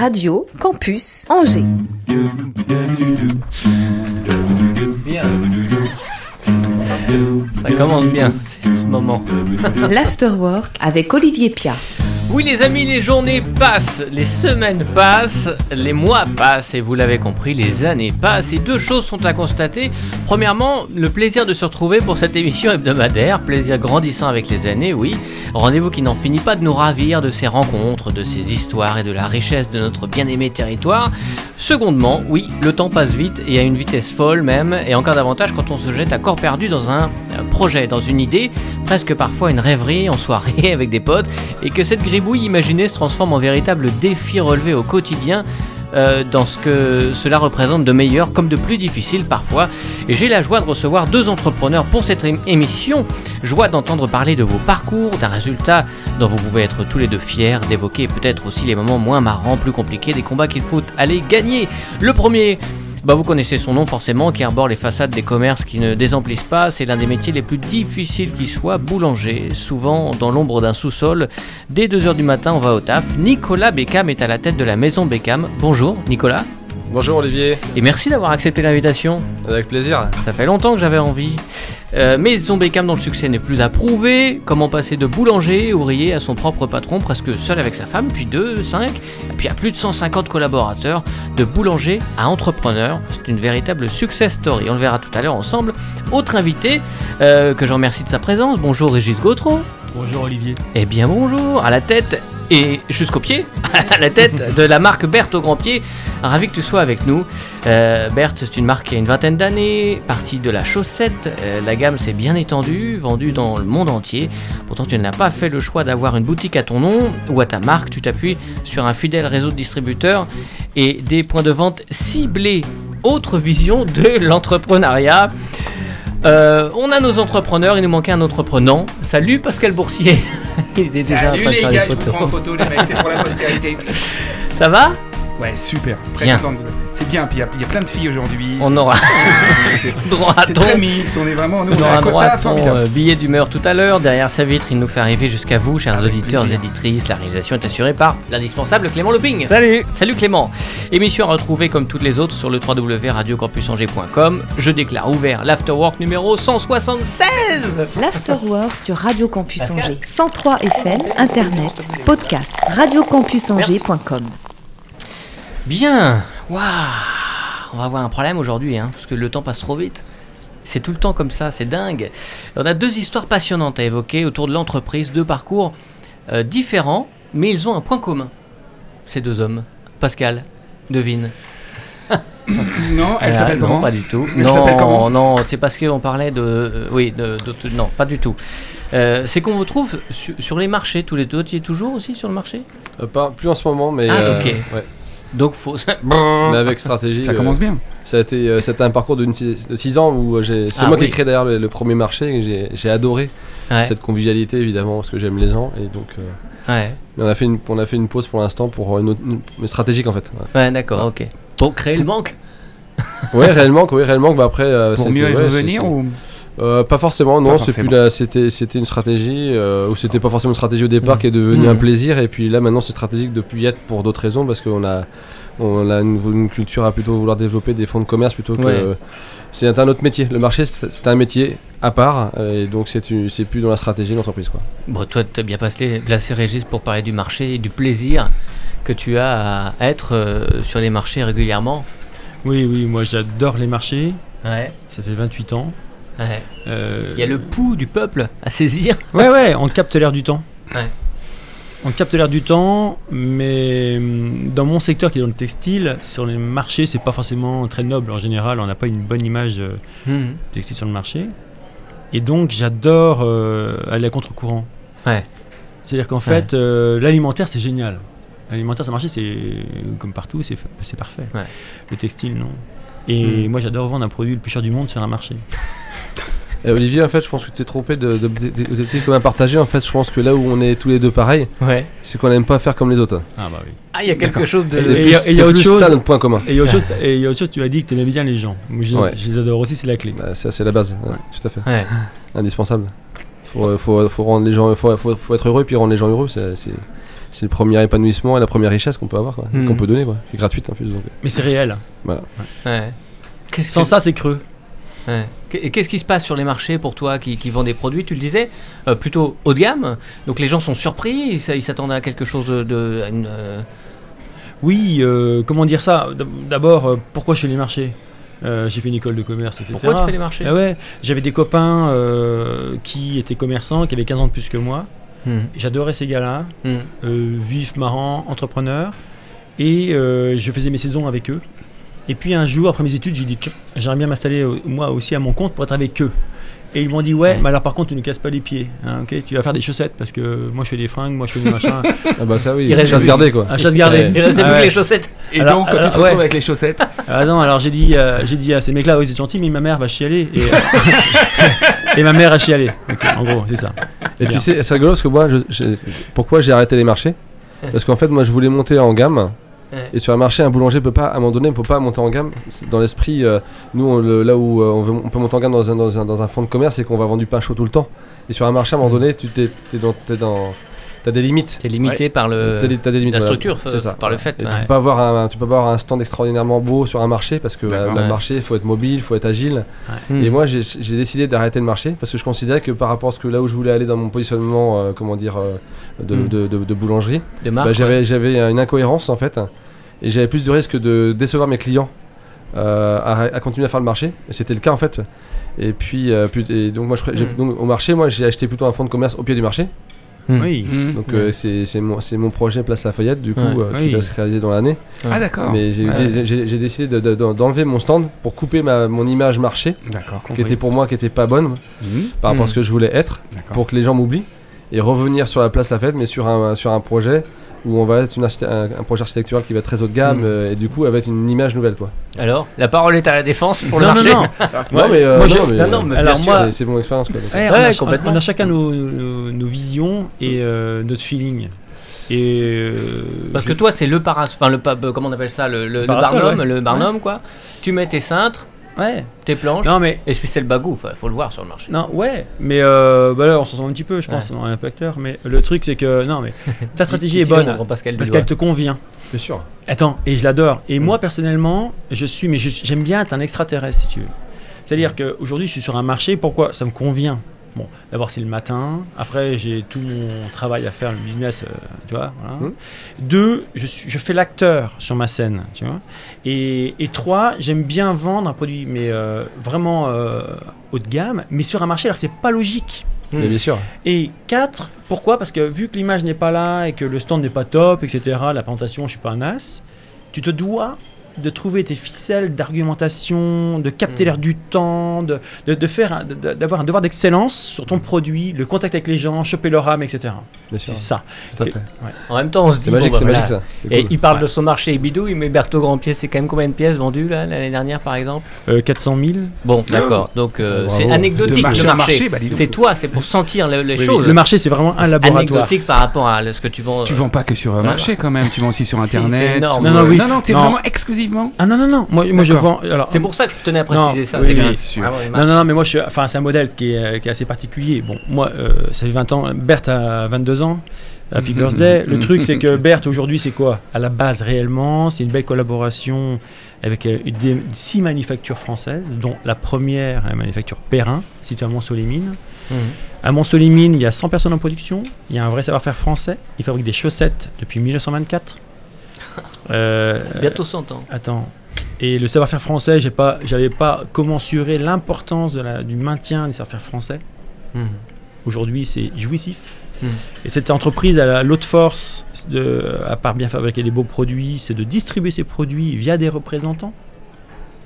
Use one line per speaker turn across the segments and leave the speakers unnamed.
Radio Campus Angers.
Bien. Ça commence bien, ce moment.
L'Afterwork avec Olivier Pia.
Oui les amis, les journées passent, les semaines passent, les mois passent et vous l'avez compris, les années passent et deux choses sont à constater. Premièrement, le plaisir de se retrouver pour cette émission hebdomadaire, plaisir grandissant avec les années, oui. Rendez-vous qui n'en finit pas de nous ravir de ces rencontres, de ces histoires et de la richesse de notre bien-aimé territoire. Secondement, oui, le temps passe vite et à une vitesse folle même, et encore davantage quand on se jette à corps perdu dans un projet, dans une idée, presque parfois une rêverie en soirée avec des potes, et que cette gribouille imaginée se transforme en véritable défi relevé au quotidien. Euh, dans ce que cela représente de meilleur comme de plus difficile parfois. Et j'ai la joie de recevoir deux entrepreneurs pour cette émission. Joie d'entendre parler de vos parcours, d'un résultat dont vous pouvez être tous les deux fiers, d'évoquer peut-être aussi les moments moins marrants, plus compliqués, des combats qu'il faut aller gagner. Le premier, bah vous connaissez son nom forcément, qui arbore les façades des commerces qui ne désemplissent pas. C'est l'un des métiers les plus difficiles qui soit, boulanger. Souvent dans l'ombre d'un sous-sol. Dès 2h du matin, on va au taf. Nicolas Beckham est à la tête de la maison Beckham. Bonjour Nicolas.
Bonjour Olivier,
Et merci d'avoir accepté l'invitation.
avec plaisir.
Ça fait longtemps que j'avais envie. Euh, Maison Beckham dont le succès n'est plus à prouver. Comment passer de boulanger, ouvrier à son propre patron, presque seul avec sa femme, puis deux, cinq, et puis à plus de 150 collaborateurs, de boulanger à entrepreneur. C'est une véritable success story. On le verra tout à l'heure ensemble. Autre invité euh, que je remercie de sa présence. Bonjour Régis Gautreau.
Bonjour Olivier.
Eh bien bonjour, à la tête et jusqu'aux pieds, à la tête de la marque Berthe au grand pied. Ravi que tu sois avec nous. Euh, Berthe, c'est une marque qui a une vingtaine d'années, partie de la chaussette. Euh, la gamme s'est bien étendue, vendue dans le monde entier. Pourtant, tu n'as pas fait le choix d'avoir une boutique à ton nom ou à ta marque. Tu t'appuies sur un fidèle réseau de distributeurs et des points de vente ciblés. Autre vision de l'entrepreneuriat. Euh, on a nos entrepreneurs, il nous manquait un entreprenant. Salut Pascal Boursier. il était déjà en
Salut
de
les
faire
gars,
des
je vous prends en photo les mecs, c'est pour la postérité.
Ça va?
Ouais, super, très
Bien.
content de C'est bien, puis il y a- il y, a plein de filles aujourd'hui.
On aura
C'est
droit à
c'est
ton,
très mix, on est vraiment, nous
on
on
aura
un
droit à ton euh, billet d'humeur tout à l'heure. Derrière sa vitre, il nous fait arriver jusqu'à vous, chers
Avec
auditeurs et éditrices. La réalisation est assurée par l'indispensable Clément Loping. Salut Salut Clément Émission à retrouver comme toutes les autres sur le www.radiocampusangers.com. Je déclare ouvert l'Afterwork numéro 176
L'Afterwork sur Radio Campus Angers. 103 FM, Internet, podcast, radiocampusangers.com.
Bien Waouh On va avoir un problème aujourd'hui, hein, parce que le temps passe trop vite. C'est tout le temps comme ça, c'est dingue. On a deux histoires passionnantes à évoquer autour de l'entreprise, deux parcours euh, différents, mais ils ont un point commun. Ces deux hommes. Pascal, devine.
Non, elle
Ah,
s'appelle
non,
comment
Pas du tout.
Elle
non,
comment
non, c'est parce qu'on parlait de. euh, oui, de, de- Non, pas du tout. Euh, c'est qu'on vous trouve su- sur les marchés tous les deux. Tu y es toujours aussi sur le marché?
Euh, pas, plus en ce moment, mais,
Ah,
euh,
ok.
ouais.
Donc, faut.
mais avec stratégie.
Ça
euh,
commence bien.
Ça a été, euh, c'était un parcours de 6 ans où euh, j'ai, c'est
Ah,
moi
oui.
qui ai créé d'ailleurs le, le premier marché et j'ai, j'ai adoré
Ouais,
cette convivialité évidemment parce que j'aime les gens et donc euh,
ouais.
mais on a fait une, on a fait une pause pour l'instant pour une autre, une- mais stratégique en fait.
Ouais, d'accord, ok. Pour créer le manque
Ouais, réellement, oui, réellement. Bah après, euh,
Pour mieux y
ouais,
revenir ou
euh, pas forcément, non. Plus c'était, c'était une stratégie euh, ou c'était pas forcément une stratégie au départ
Mm.
qui est devenue
Mm.
un plaisir et puis là maintenant c'est stratégique depuis Yet pour d'autres raisons parce qu'on a on a une, une culture à plutôt vouloir développer des fonds de commerce plutôt que
Ouais.
c'est un autre métier. Le marché c'est, un métier à part euh, et donc c'est, plus dans la stratégie de l'entreprise quoi.
Bon, toi, t'as bien placé, placé Régis pour parler du marché et du plaisir que tu as à être euh, sur les marchés régulièrement.
Oui, oui, moi j'adore les marchés.
Ouais,
Ça fait 28 ans.
Ouais.
Euh,
Il y a le pouls du peuple à saisir.
Ouais, ouais, on capte l'air du temps.
Ouais.
On capte l'air du temps, mais hum, dans mon secteur qui est dans le textile, sur les marchés, c'est pas forcément très noble en général. On n'a pas une bonne image euh,
Mhm.
du textile sur le marché. Et donc j'adore euh, aller à contre-courant.
Ouais.
C'est-à-dire qu'en fait, l'alimentaire c'est génial. L'alimentaire, ça marché, c'est comme partout, c'est c'est parfait. Le textile, non. Et
Mm.
moi, j'adore vendre un produit le plus cher du monde sur un marché.
Et Olivier, en fait, je pense que tu es trompé petits communs partagés. En fait, je pense que là où on est tous les deux pareils,
Ouais.
c'est qu'on n'aime pas faire comme les autres.
Ah bah oui.
Ah, il y a quelque chose de.
C'est
Et
plus,
il y a- et y a
c'est
autre
plus
chose.
ça notre point commun.
Et il y a autre chose, et il y a autre chose, tu as dit que tu aimais bien les gens. Moi, je,
Ouais.
je les adore aussi, c'est la clé.
Bah, c'est la base, ouais, tout à fait.
Ouais.
Indispensable. Faut, euh, faut, faut rendre les gens, faut, faut, faut être heureux et puis rendre les gens heureux. C'est le premier épanouissement et la première richesse qu'on peut avoir,
Mhm.
qu'on peut donner, quoi. C'est gratuite en plus. Donc.
Mais c'est réel.
Ouais. Qu'est-ce
Sans
que-
ça, c'est creux.
Ouais. Et qu'est-ce qui se passe sur les marchés pour toi qui, qui vend des produits, tu le disais, euh, plutôt haut de gamme Donc les gens sont surpris, ils s'attendaient à quelque chose de. une, euh,
Oui, euh, comment dire ça? D'ab- D'abord, pourquoi je fais les marchés? Euh, J'ai fait une école de commerce, etc.
Pourquoi tu fais les marchés?
Ah ouais, j'avais des copains euh, qui étaient commerçants, qui avaient 15 ans de plus que moi.
Hmm.
J'adorais ces gars-là,
Hmm.
euh, vifs, marrants, entrepreneurs. Et je faisais mes saisons avec eux. Et puis un jour, après mes études, j'ai dit, j'aimerais bien m'installer euh, moi aussi à mon compte pour être avec eux. Et ils m'ont dit, ouais, mais alors par contre, tu ne casses pas les pieds. hein, ok tu vas faire des chaussettes parce que moi je fais des fringues, moi je fais des machins.
Ah bah ça oui,
Il reste-
chasse gardée quoi.
à chasse gardée.
Ouais.
Il restait
Ah
plus que les chaussettes.
Et
Alors-
donc, quand tu te retrouves
ouais.
avec les chaussettes,
Ah non, alors j'ai dit, euh, j'ai dit à ces mecs-là, oui, c'est gentil, mais ma mère va chialer. Et, euh, et ma mère a chialé. En gros, c'est ça.
Et
Bien.
tu sais, c'est rigolo parce que moi, je, je- pourquoi j'ai arrêté les marchés? Parce qu'en fait, moi, je voulais monter en gamme.
Ouais.
Et sur un marché, un boulanger peut pas, à un moment donné, ne peut pas monter en gamme. Dans l'esprit, euh, nous, on le- là où euh, on, veut- on peut monter en gamme dans un, dans un, dans un fonds de commerce, c'est qu'on va vendre du pain chaud tout le temps. Et sur un marché, à un moment donné, tu t'es, dans, t'es dans, t'as des limites.
T'es limité par le.
T'as des, t'as des limites.
la
voilà.
structure,
c'est
euh,
ça.
par le fait, ouais.
tu peux pas avoir un, tu peux pas avoir un stand extraordinairement beau sur un marché parce que
D'accord.
euh, le
Ouais.
marché, il faut être mobile, il faut être agile.
Hmm.
Et moi, j'ai j'ai décidé d'arrêter le marché parce que je considérais que par rapport à ce que là où je voulais aller dans mon positionnement, euh, comment dire, euh, de, de, de- de boulangerie,
de marque.
bah,
ouais.
j'avais j'avais une incohérence en fait, et j'avais plus de risque de décevoir mes clients euh, à, à continuer à faire le marché. Et c'était le cas en fait. Et puis, euh, puis- et donc moi, je,
Mm.
donc, au marché, moi, j'ai acheté plutôt un fonds de commerce au pied du marché.
Hmm.
Oui.
hmm.
Donc euh, c'est c'est mon, c'est mon projet Place Lafayette du coup
Ouais.
euh, qui
Oui.
va se réaliser dans l'année.
Ah, d'accord.
Mais j'ai
Ouais.
décidé de- de- de- d'enlever mon stand pour couper ma, mon image marché qui était pour moi qui était pas bonne
Hmm,
par rapport à ce que je voulais être pour que les gens m'oublient et revenir sur la place Lafayette mais sur un, sur un projet où on va être une un, un projet architectural qui va être très haut de gamme
Mm.
euh, et du coup avec une image nouvelle quoi.
Alors, la parole est à la défense pour le
non, non,
marché.
non.
non mais, euh,
moi,
non, mais,
non, non, mais
Alors moi-
c'est- c'est mon expérience quoi. donc.
Ouais, on, a,
complètement.
on a chacun nos, nos- nos visions et euh, notre feeling. Et euh,
Parce que toi, c'est le paras, enfin le pa- euh, comment on appelle ça, le, le, le
Parasol,
barnum,
ouais.
le barnum quoi. Tu mets tes cintres,
ouais.
tes planches,
Non mais
et puis c'est le bagou. Enfin, faut le voir sur le marché.
non ouais, mais euh, bah là, on s'en sort un petit peu, je pense,
Ouais.
dans un peu acteur. Mais le truc c'est que non mais ta stratégie est bonne
Pascal
parce qu'elle te convient.
Bien sûr.
Attends, et je l'adore. Et
Mm.
moi personnellement, je suis, mais je- j'aime bien être un extraterrestre si tu veux. C'est-à-dire qu'aujourd'hui, je suis sur un marché. Pourquoi Ça me convient? Bon, d'abord c'est le matin. Après, j'ai tout mon travail à faire, le business, euh, tu vois. voilà.
Mm.
Deux, je, suis, je fais l'acteur sur ma scène, tu vois. Et, et trois, j'aime bien vendre un produit, mais euh, vraiment euh, haut de gamme, mais sur un marché. Alors c'est pas logique.
Mais bien sûr.
Et 4, pourquoi? Parce que vu que l'image n'est pas là et que le stand n'est pas top, etc., la présentation, je suis pas un as, tu te dois de trouver tes ficelles d'argumentation, de capter
Mm.
l'air du temps, de, de, de faire, de- d'avoir un devoir d'excellence sur ton produit, le contact avec les gens, choper leur âme, etc. C'est ça.
Tout à fait.
En même temps, on se dit
C'est magique,
bon,
c'est
bah,
magique
voilà.
ça. C'est
Et
cool.
il parle de son marché bidouille, mais Berthaud Grand Pièce, c'est quand même combien de pièces vendues là l'année dernière par exemple
Euh, 400 000
Bon, d'accord. Donc euh,
Bravo.
c'est anecdotique
marché
le marché.
marché, bah,
c'est toi, c'est pour sentir le- les
Oui,
choses.
Le marché, c'est vraiment un
C'est
laboratoire.
Anecdotique par rapport à ce que tu vends.
Tu
euh,
vends pas que sur un
Voilà.
marché quand même, tu vends aussi sur internet.
c'est
Non, non,
non, non, c'est vraiment exclusivement.
Ah non, non, non. Moi, moi je vends. Alors,
C'est pour ça que je tenais à préciser
Non,
ça.
oui,
c'est
bien
sûr.
Ah
Non, non, non, mais moi, je suis, enfin, c'est un modèle qui est, euh, qui est assez particulier. Bon, moi, euh, ça fait 20 ans. Berthe a 22 ans. Happy birthday. Le truc, c'est que Berthe, aujourd'hui, c'est quoi? À la base, réellement, c'est une belle collaboration avec euh, des, six manufactures françaises, dont la première, la manufacture Perrin, située à Mont-Solémine.
Mhm.
À Mont-Solémine, il y a 100 personnes en production. Il y a un vrai savoir-faire français. Ils fabriquent des chaussettes depuis 1924. Euh,
C'est bientôt 100 ans.
Attends. Et le savoir-faire français, j'ai pas, j'avais pas commensuré l'importance de la- du maintien du savoir-faire français.
Mhm.
Aujourd'hui, c'est jouissif.
Hmm.
Et cette entreprise, elle a l'autre force, de, à part bien fabriquer des beaux produits, c'est de distribuer ces produits via des représentants.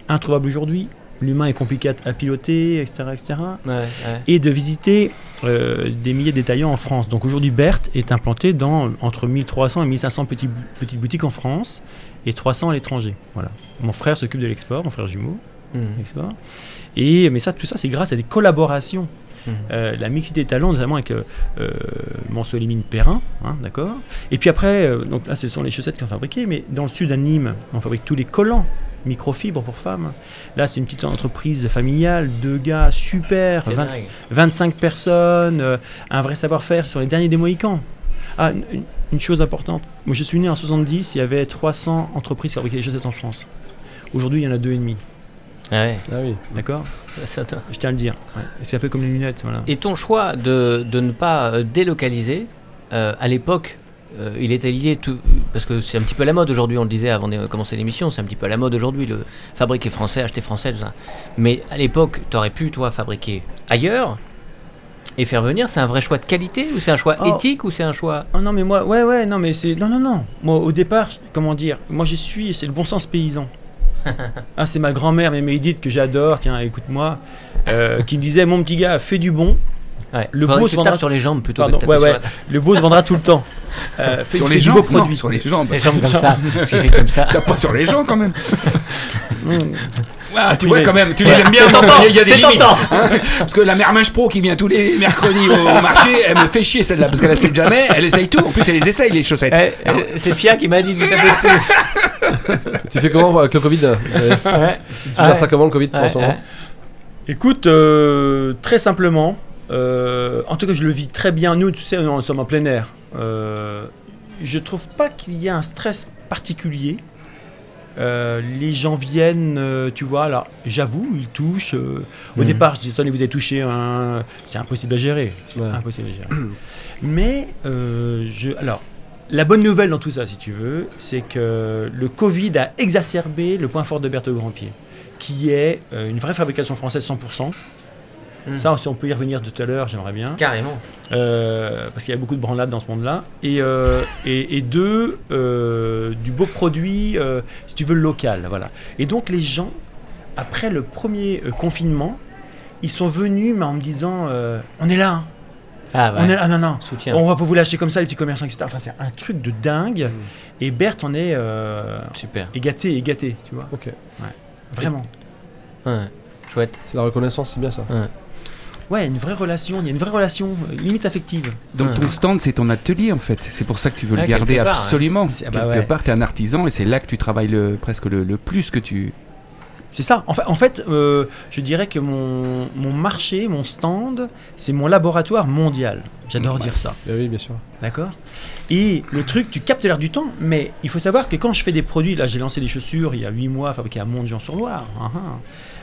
Introuvable aujourd'hui. L'humain est compliqué à, à piloter, etc., etc.
Ouais, ouais.
Et de visiter euh, des milliers de détaillants en France. Donc aujourd'hui, Berthe est implanté dans entre 1300 et 1500 petits, bou- petites boutiques en France et 300 à l'étranger. Voilà. Mon frère s'occupe de l'export, mon frère jumeau.
Mhm.
export. Et, mais ça, tout ça, c'est grâce à des collaborations.
Mhm.
Euh, la mixité des talents, notamment avec euh, euh, Perrin, hein, d'accord Et puis après, euh, donc là, ce sont les chaussettes qu'on fabriquait, mais dans le sud à Nîmes, on fabrique tous les collants microfibres pour femmes. Là, c'est une petite entreprise familiale, deux gars super,
C'est
20
dingue.
25 personnes, euh, un vrai savoir-faire sur les derniers des Mohicans. Ah, une, chose importante. Moi, je suis né en 70, il y avait 300 entreprises qui fabriquaient des chaussettes en France. Aujourd'hui, il y en a deux et demi.
Ah ouais,
Ah oui.
D'accord Je tiens à le dire. Ouais. C'est un peu comme les lunettes. Voilà.
Et ton choix de, de ne pas euh, délocaliser, euh, à l'époque, euh, il était lié tout, parce que c'est un petit peu la mode aujourd'hui, on le disait avant de commencer l'émission, c'est un petit peu la mode aujourd'hui, le fabriquer français, acheter français, tout ça. Mais à l'époque, tu aurais pu, toi, fabriquer ailleurs et faire venir, c'est un vrai choix de qualité ou c'est un choix
Oh.
éthique ou c'est un choix...
Oh non, mais moi, ouais, ouais, non, mais c'est. Non, non, non. Moi, au départ, comment dire Moi, je suis. C'est le bon sens paysan. ah, c'est ma grand-mère, mais Edith, que j'adore, tiens, écoute-moi, euh, qui me disait Mon petit gars, fais du bon.
Ouais.
Le beau
tu
se vendra-
sur les jambes plutôt
Pardon,
que de taper
ouais,
sur
ouais. Le beau se vendra tout le temps. Euh,
Sur les
beau
Non,
produit.
sur les jambes.
les jambes comme ça, tu fais comme ça.
Tape pas sur les gens quand même.
Mmh.
Ah, tu
Oui,
vois quand même, tu les aimes bien.
C'est
donc
tentant,
il y a des limites. hein. parce que la mère Minge Pro qui vient tous les mercredis au, marché, elle me fait chier celle-là parce qu'elle essaie jamais, elle essaye tout. En plus, elle les essaye les chaussettes.
Eh, eh, c'est Pia qui m'a dit de taper dessus.
Tu fais comment avec le Covid. Tu gères ça comment le Covid pour en ce moment
Écoute, euh, très simplement, euh, en tout cas, je le vis très bien. Nous, tu sais, nous sommes en plein air. Euh, je trouve pas qu'il y ait un stress particulier. Euh, les gens viennent, euh, tu vois, alors j'avoue, ils touchent. euh, Au
Mhm.
départ, je dis, attendez, vous avez touché un. C'est impossible à gérer. C'est
Ouais.
impossible à gérer. Mais, je. Alors, la bonne nouvelle dans tout ça, si tu veux, c'est que le Covid a exacerbé le point fort de Berthe Grandpied, qui est une vraie fabrication française 100%.
Mhm.
Ça, si on peut y revenir tout à l'heure, j'aimerais bien.
Carrément.
Euh, parce qu'il y a beaucoup de branlades dans ce monde-là. Et, euh, et, et deux, euh, du beau produit, euh, si tu veux, local. Voilà. Et donc, les gens, après le premier confinement, ils sont venus, mais en me disant euh, On est là, hein.
Ah ouais.
on est là, ah, non, non.
Soutien.
On va pas vous lâcher comme ça, les petits commerçants, etc. Enfin, c'est un truc de dingue. Et Berthe en est euh,
Super.
égaté, égaté, tu vois.
Ok.
Vraiment.
Ouais. Chouette.
C'est la reconnaissance, c'est bien ça.
Ouais, une vraie relation, il y a une vraie relation, euh, limite affective.
Donc
Ouais.
ton stand, c'est ton atelier en fait. C'est pour ça que tu veux
Ouais,
le garder
quelque part,
absolument.
C'est- ah bah
quelque
ouais.
part, tu es un artisan et c'est là que tu travailles le, presque le, le plus que tu.
C'est ça. En fait, en fait euh, je dirais que mon, mon marché, mon stand, c'est mon laboratoire mondial. J'adore
Ouais.
dire ça.
Bah oui, bien sûr.
D'accord? Et le truc, tu captes l'air du temps, mais il faut savoir que quand je fais des produits, là j'ai lancé des chaussures il y a 8 mois fabriquées à Mont-Jean-sur-Loire, hein, hein,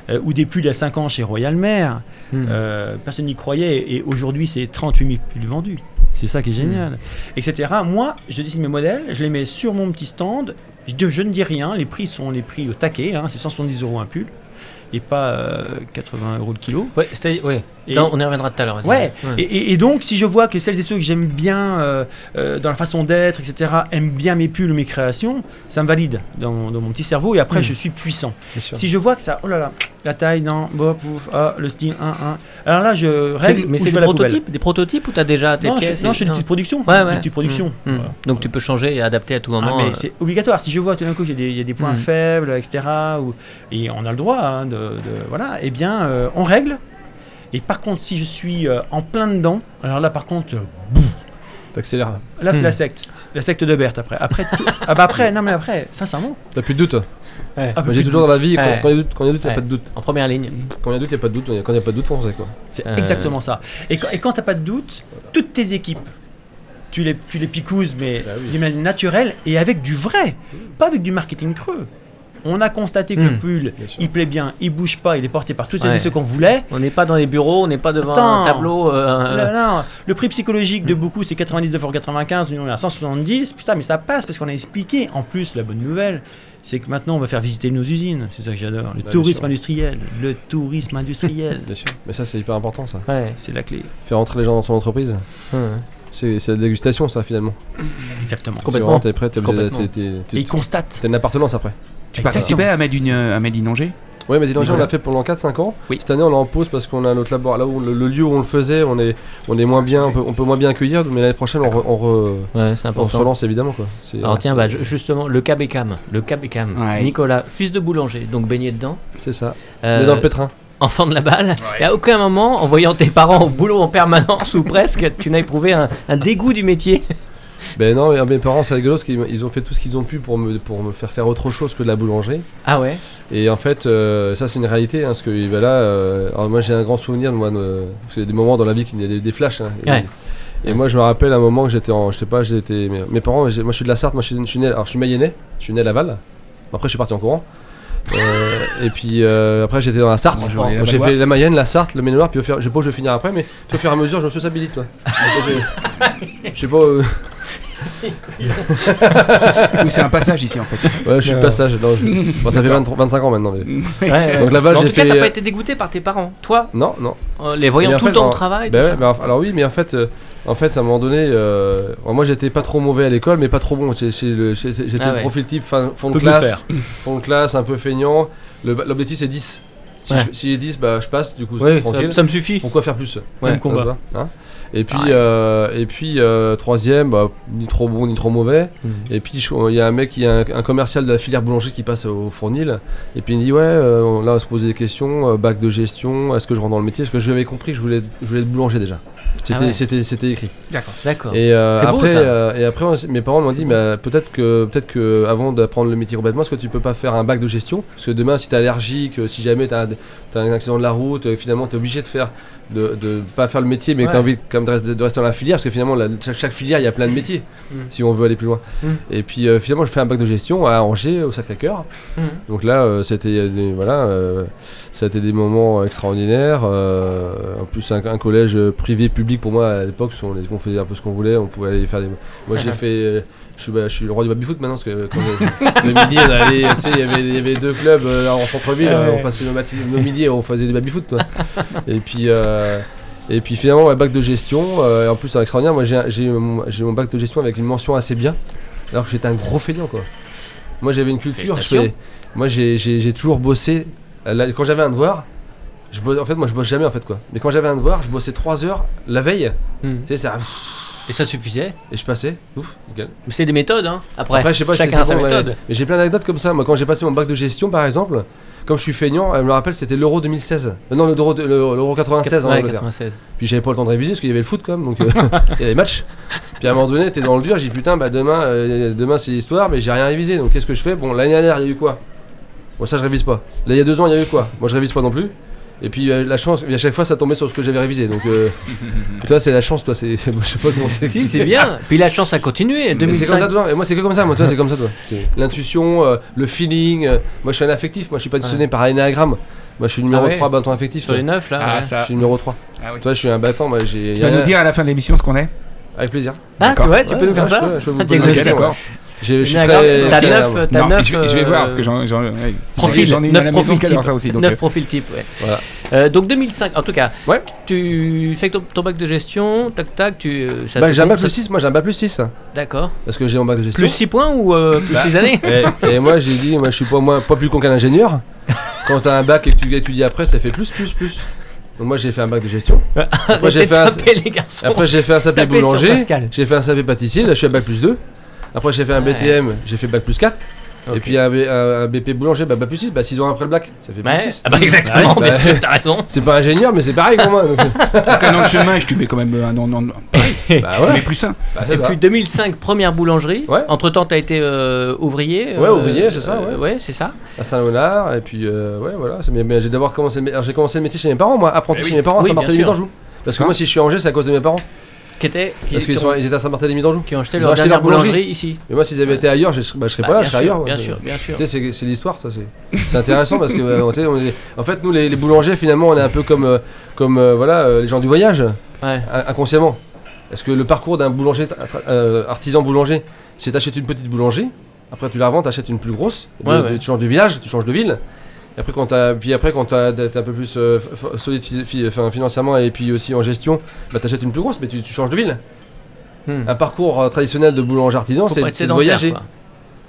euh, ou des pulls il y a 5 ans chez Royal Mer,
Hmm.
euh, personne n'y croyait, et aujourd'hui c'est 38 000 pulls vendus. C'est ça qui est génial, etc. Moi, je dessine mes modèles, je les mets sur mon petit stand, je ne dis rien, les prix sont les prix au taquet, hein, c'est 170 euros un pull, et pas euh, 80 euros le kilo.
Ouais, ouais.
Et-
Non, on y reviendra tout à l'heure.
Ouais, Et, donc, si je vois que celles et ceux que j'aime bien euh, euh, dans la façon d'être, etc., aiment bien mes pulls, mes créations, ça me valide dans, dans mon petit cerveau et après,
Mm.
je suis puissant. Si je vois que ça, oh là là, la taille, non, bon, pouf, ah, le style, 1, 1, alors là, je règle.
mais
ou
c'est
je
des prototypes, des prototypes ou t'as déjà tes
Non, je,
pièces
non,
et-
je fais des petites productions.
Ouais,
Des
ouais.
petites productions.
Mm.
Voilà.
Donc tu peux changer et adapter à tout moment.
Ah, mais
euh,
c'est obligatoire. Si je vois tout d'un coup qu'il des- y a des points
Mm.
faibles, etc., ou- et on a le droit hein, de, de- Voilà, eh bien, euh, on règle. Et par contre, si je suis euh, en plein dedans, alors là, par contre, euh,
T'accélères.
là, c'est la secte. La secte de Berthe après. Après, tout- ah bah après, non mais après, sincèrement.
T'as plus de doute.
ouais.
Ah,
Moi, j'ai toujours dans la vie, quand
Ouais.
quand il y a doute, quand il y a doute, il y a
Ouais.
pas de doute.
En première ligne.
Quand il y a doute, il y a pas de doute. Quand il y a pas de doute, foncez quoi.
C'est
Euh,
exactement ça. Et quand, et quand t'as pas de doute, toutes tes équipes, tu les, tu les picouses, mais
Bah oui.
d'une manière naturelle et avec du vrai, pas avec du marketing creux. On a constaté que le pull,
Bien sûr.
il plaît bien, il bouge pas, il est porté par tous ceux
Ouais.
et ceux qu'on voulait.
On n'est pas dans les bureaux, on n'est pas devant
Attends.
un tableau. euh,
Là, là, le prix psychologique de beaucoup c'est 99,95€, nous on est à 170, putain mais ça passe parce qu'on a expliqué. En plus la bonne nouvelle, c'est que maintenant on va faire visiter nos usines, c'est ça que j'adore. Le
Bah,
tourisme industriel, le tourisme industriel,
Bien sûr. Mais ça, c'est hyper important, ça.
Ouais.
c'est la clé.
Faire rentrer les gens dans son entreprise.
Ouais.
C'est la dégustation, ça, finalement.
Exactement.
Complètement.
T'es prêt, t'es t'es- t'es-
Et ils constatent.
t'as une appartenance après.
Tu participais à Made in, euh, à Made in Angers
Ouais, mais Dilanger, on l'a fait pendant 4-5 ans.
Oui.
Cette année, on est en pause parce qu'on a notre laboratoire. Là où le, le lieu où on le faisait, on est, on est moins bien, on peut, on peut moins bien accueillir. Mais l'année prochaine, on, re- on, re-
Ouais, c'est
on se relance évidemment. Quoi.
Alors tiens, bah, ju- justement, le Cabécam. Le Cabécam.
Ouais.
Nicolas, fils de boulanger, donc baigné dedans.
c'est ça.
Euh,
On est dans le pétrin.
enfant de la balle. Et à aucun moment, en voyant tes parents au boulot en permanence ou presque, tu n'as éprouvé un, un dégoût du métier.
Ben non, mais mes parents, c'est rigolo parce qu'ils ils ont fait tout ce qu'ils ont pu pour me, pour me faire faire autre chose que de la boulangerie.
Ah ouais
Et en fait, euh, ça c'est une réalité, hein, parce que ben là, euh, alors moi j'ai un grand souvenir de moi, de, parce qu'il y a des moments dans la vie qu'il y a des, des flashs. hein, et,
Ouais.
et moi je me rappelle un moment que j'étais en, je sais pas, j'étais, mes, mes parents, moi je suis de la Sarthe, moi je suis, je suis né, alors je suis mayennais, je suis né à Laval. Après je suis parti en courant. Euh, et puis euh, après j'étais dans la Sarthe. J'ai fait la Mayenne, la Sarthe, le Maine-et-Loire, puis au fur, je sais pas où je vais finir après, mais tout au fur et à mesure je me sociabilise toi. Je sais pas, euh,
Oui, c'est un passage ici en fait.
ouais, je suis de passage. non, je- bon, ça fait 20 25 ans maintenant. Mais... Donc Laval,
Mais en
j'ai
tout cas,
fait.
t'as pas été dégoûté par tes parents. Toi,
Non, non.
euh, les voyant
Mais en
tout
fait,
le temps au
en-
travail. Tout
ouais,
ça.
alors oui, mais en fait, euh, en fait, à un moment donné, euh, alors moi j'étais pas trop mauvais à l'école, mais pas trop bon. J'ai- j'ai le- J'étais j'étais
Ah
le
ouais.
profil type fin- fond de
Peut plus le
classe, fond de classe, un peu feignant. Le- L'objectif c'est 10. Si
Ouais.
je- si j'ai 10, bah je passe, du coup c'est
Ouais,
tranquille.
ça, ça me suffit.
Pourquoi faire plus?
Ouais,
Même combat.
Hein? Et puis,
Ah ouais.
euh, et puis euh, troisième, bah, ni trop bon ni trop mauvais. Et puis je- il y a un mec, il y a un, un commercial de la filière boulangerie qui passe au Fournil. Et puis il me dit ouais, euh, là on se posait des questions, euh, bac de gestion, est-ce que je rentre dans le métier? Parce que j'avais compris que je voulais, je voulais être boulanger déjà. C'était,
Ah ouais.
écrit.
D'accord.
D'accord.
Et euh,
beau,
après,
ça.
euh, et après, mes parents m'ont dit, bah, peut-être que, peut-être que, avant d'apprendre le métier complètement, est-ce que tu peux pas faire un bac de gestion? Parce que demain, si t'es allergique, si jamais t'as, un- t'as un accident de la route, euh, finalement, t'es obligé de faire, de, de pas faire le métier, mais
Ouais.
t'as envie quand même de, rester- de rester dans la filière, parce que finalement, la- chaque, chaque filière, il y a plein de métiers,
Mm.
si on veut aller plus loin.
Mm.
Et puis, euh, finalement, je fais un bac de gestion à Angers, au Sacré-Cœur.
Mhm.
Donc là, euh, c'était des, voilà, euh, ça a été des moments extraordinaires. en plus, un, un collège privé public pour moi à l'époque, on, on faisait un peu ce qu'on voulait, on pouvait aller faire des. Moi, j'ai fait. Je suis, bah, je suis le roi du baby-foot maintenant parce que quand le, le midi on allait, tu sais, il y avait- il y avait deux clubs euh, en centre-ville,
Ah
euh,
ouais.
on passait nos, mati- nos midis et on faisait du baby-foot. toi. et puis euh, et puis finalement ouais, bac de gestion, euh, et en plus c'est extraordinaire. Moi j'ai mon, j'ai mon bac de gestion avec une mention assez bien, alors que j'étais un gros feignant quoi. Moi j'avais une culture, je
Félicitations.
fais- moi j'ai- j'ai j'ai toujours bossé. euh, là, quand j'avais un devoir, je bosse- en fait moi je bosse jamais en fait quoi. Mais quand j'avais un devoir, je bossais 3 heures la veille.
Hmm.
Tu sais, ça-
Et ça suffisait.
et je passais, ouf, nickel.
Mais c'est des méthodes, hein. Après,
Après, je sais pas si c'est
sa
bon, mais-
méthode.
Mais j'ai plein d'anecdotes comme ça. Moi, quand j'ai passé mon bac de gestion, par exemple, comme je suis feignant, elle me le rappelle, c'était l'Euro 2016. Euh, non, l'Euro de- l'Euro 96 en
Ouais,
Angleterre.
96.
Puis j'avais pas le temps de réviser parce qu'il y avait le foot quand même, donc euh, il y avait des matchs. Puis à un moment donné, t'es dans le dur, j'ai dit putain, bah demain, euh, demain c'est l'histoire, mais j'ai rien révisé. Donc qu'est-ce que je fais? Bon, l'année dernière, il y a eu quoi? Bon, ça je révise pas. Là, il y a deux ans, il y a eu quoi? Moi, je révise pas non plus. Et puis euh, la chance, à chaque fois, ça tombait sur ce que j'avais révisé. Donc, euh, toi, c'est la chance, toi. C'est, c'est- je sais pas comment c'est.
Si, c'est bien. Puis la chance a continué.
C'est comme
2005.
ça, toi. Et moi, c'est que comme ça. Moi, toi, c'est comme ça, toi. L'intuition, euh, le feeling. euh, moi, je suis un affectif. Moi, je suis pas dessiné par l'énéagramme. Moi, je suis numéro
Ah ouais
3, bâton affectif.
Sur
toi.
les neufs, là.
Ah,
ouais.
Je
ça.
suis numéro 3.
Ah oui.
Toi, je suis un battant. Moi, j'ai.
Tu vas nous dire à la fin de l'émission ce qu'on est?
Avec plaisir.
Ah,
D'accord.
ouais, tu peux
Ouais,
nous faire
ouais,
ça
je peux- je peux vous
Ah,
poser
d'accord.
J'ai- Je suis très.
T'as
très-
neuf, t'as
Non,
neuf.
je, vais, je vais
euh,
voir parce que j'en, ouais.
Profil,
j'en ai une
neuf
à la maison
profils
qui adore
type.
ça aussi. Donc,
Neuf
euh,
profils type, ouais.
Voilà.
Euh, donc 2005, en tout cas.
Ouais.
Tu fais ton, ton bac de gestion, tac tac, tu. euh, ça
Bah, j'ai un bac plus 6. Moi, j'ai un bac plus 6.
D'accord.
Parce que j'ai mon bac de gestion.
Plus 6 points ou euh, plus
Bah.
6 années?
Et, et moi, j'ai dit, moi, je suis pas, moins, pas plus con qu'un ingénieur. Quand t'as un bac et que tu étudies après, ça fait plus, plus, plus. Donc, moi, j'ai fait un bac de gestion.
Arrêtez
j'ai fait un-
taper, les garçons.
Après, j'ai fait un SAP
Tapez sur
boulanger. J'ai fait un SAP pâtissier. Là, je suis à bac plus 2. Après, j'ai fait un
Ouais.
BTM. J'ai fait bac plus 4.
Ok.
Et puis, un, B- un- un BP boulanger, bah, bac plus 6. Bah, 6 ans après le bac. Ça fait plus
Ouais.
6.
Ah bah exactement,
Bah,
t'as raison.
C'est pas ingénieur, mais c'est pareil pour moi. donc,
avec un an de chemin, je te mets quand même un an, an-
bah, ouais.
mais plus sain.
Bah,
Et
ça.
puis 2005, première boulangerie.
Ouais.
Entre temps, t'as été euh, ouvrier.
Ouais, ouvrier, c'est ça, ouais.
Ouais, c'est ça.
à Saint-Léonard. Et puis, euh, ouais, voilà. c'est- Mais, mais j'ai d'abord commencé, j'ai commencé le métier chez mes parents, moi. Apprenti
Eh oui.
chez mes parents
Oui, bien sûr.
d'Anjou. Parce que moi, si je suis à Angers, c'est à cause de mes parents.
Qui
Parce qu'ils sont- ils étaient à Saint-Barthélemy d'Anjou.
qui ont acheté
Ils
leur
ont acheté
dernière
leur boulangerie.
boulangerie ici.
Mais moi, s'ils avaient été ailleurs, je, bah, je serais
Bah,
pas là,
bien
je serais
sûr,
ailleurs.
Bien sûr, bien sûr.
Tu sais, c'est, c'est l'histoire, ça. C'est, c'est intéressant parce que, euh, on est- en fait, nous, les, les boulangers, finalement, on est un peu comme, euh, comme euh, voilà, euh, les gens du voyage,
Ouais.
in- inconsciemment. Est-ce que le parcours d'un boulanger, tra- tra- euh, artisan boulanger, c'est t'achètes une petite boulangerie, après tu la revends, t'achètes une plus grosse, et
Ouais,
de-
ouais.
tu changes de village, tu changes de ville. Et après, quand t'as, puis après, quand t'as, t'es un peu plus euh, solide enfin, financièrement et puis aussi en gestion, bah, t'achètes une plus grosse, mais tu, tu changes de ville.
Hmm.
Un parcours euh, traditionnel de boulanger artisan, c'est, de voyager.
quoi.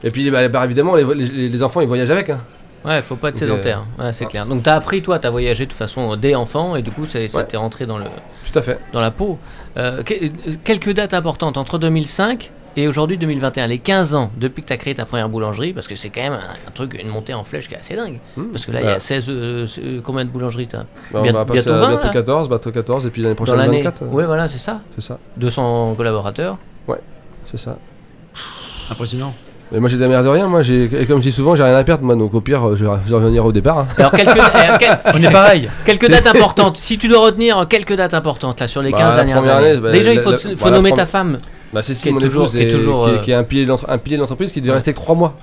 Et puis, bah, bah, évidemment, les, les- les enfants, ils voyagent avec. hein.
Ouais, faut pas être
Donc,
sédentaire. Ouais, c'est
ah.
clair. Donc t'as appris, toi, t'as voyagé de toute façon dès enfant et du coup, ça
Ouais.
t'est rentré dans, le,
Tout à fait.
dans la peau. Euh, que- euh, quelques dates importantes entre 2005 et aujourd'hui 2021. Les 15 ans depuis que tu as créé ta première boulangerie, parce que c'est quand même un, un truc, une montée en flèche qui est assez dingue.
Hmm.
Parce que là, il y
Bah,
a 16. euh, euh, combien de boulangeries t'as
bah, on va passer
bientôt
à
20,
bientôt
là
14, bientôt 14, et puis l'année
dans
prochaine
l'année
24. euh,
Oui, voilà, c'est ça.
C'est ça,
200 collaborateurs.
c'est ça.
Impressionnant.
Mais moi j'ai des mères de rien, moi j'ai, et comme je dis souvent, j'ai rien à perdre, moi donc au pire, euh, je vais revenir au départ. hein.
Alors, quelques, euh, quel-
On est pareil.
quelques dates importantes. Si tu dois retenir quelques dates importantes là sur les
Bah,
15
la
dernières années.
année, bah,
Déjà, il faut,
la-
faut
voilà,
nommer ta femme.
Bah, c'est ce qui
est
mon
toujours-
épouse
qui est
et-
toujours,
qui, est-
euh,
qui est un pilier de l'entreprise qui devait
Ouais.
rester que 3 mois.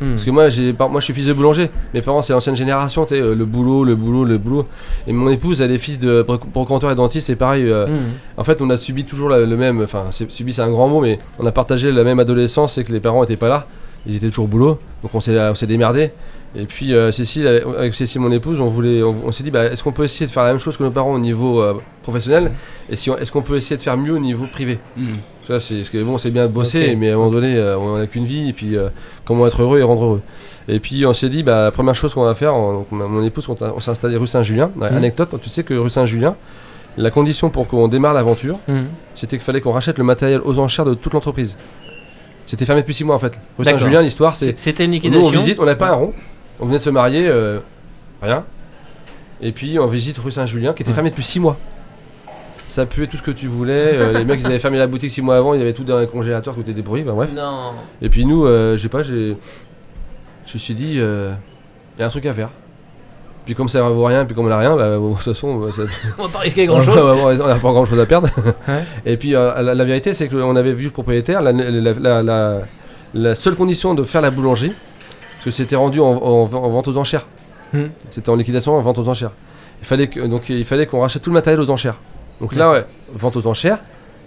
Hmm.
Parce que moi, je suis fils de boulanger. Mes parents, c'est l'ancienne génération, tu euh, le boulot, le boulot, le boulot. Et mon épouse, elle est fils de broc- brocanteur et dentiste, c'est pareil. euh,
Hmm.
En fait, on a subi toujours la- le même. Enfin, subi, c'est un grand mot, mais on a partagé la même adolescence, c'est que les parents étaient pas là. Ils étaient toujours au boulot. Donc on s'est, démerdé. Et puis, euh, Cécile, avec- Cécile, mon épouse, on, voulait, on, on s'est dit, bah, est-ce qu'on peut essayer de faire la même chose que nos parents au niveau euh, professionnel? Et si est-ce qu'on peut essayer de faire mieux au niveau privé?
Hmm.
Ça, c'est bon, c'est bien de bosser, mais à un moment donné, euh, on n'a qu'une vie, et puis euh, comment être heureux et rendre heureux. Et puis on s'est dit, bah, la première chose qu'on va faire, on- mon épouse, on, s'est installé rue Saint-Julien.
Mhm.
Anecdote, tu sais que rue Saint-Julien, la condition pour qu'on démarre l'aventure,
Hmm.
c'était qu'il fallait qu'on rachète le matériel aux enchères de toute l'entreprise. C'était fermé depuis 6 mois en fait. Rue. Saint-Julien, l'histoire, c'est.
C'était une
Nous,
liquidation.
on visite, on n'a pas un rond. On venait de se marier, euh, rien. Et puis on visite rue Saint-Julien qui était
Ouais.
fermée depuis 6 mois. Ça puait tout ce que tu voulais. euh, les mecs, ils avaient fermé la boutique 6 mois avant, il y avait tout dans les congélateurs, tout était pourri. Bah, bref.
Non.
Et puis nous, euh, je sais pas, j'ai. Je me suis dit, euh, il y a un truc à faire. Puis comme ça ne vaut rien, puis comme on n'a rien, bah, de toute façon, bah, ça-
On va pas risquer grand chose.
on n'a pas grand chose à perdre.
Ouais.
Et puis euh, la, la vérité, c'est qu'on avait vu le propriétaire, la, la- la- la- la seule condition de faire la boulangerie, parce que c'était rendu en, en- en vente aux enchères.
Hmm.
C'était en liquidation en vente aux enchères. Il fallait que, donc il fallait qu'on rachète tout le matériel aux enchères. Donc là, ouais, vente aux enchères.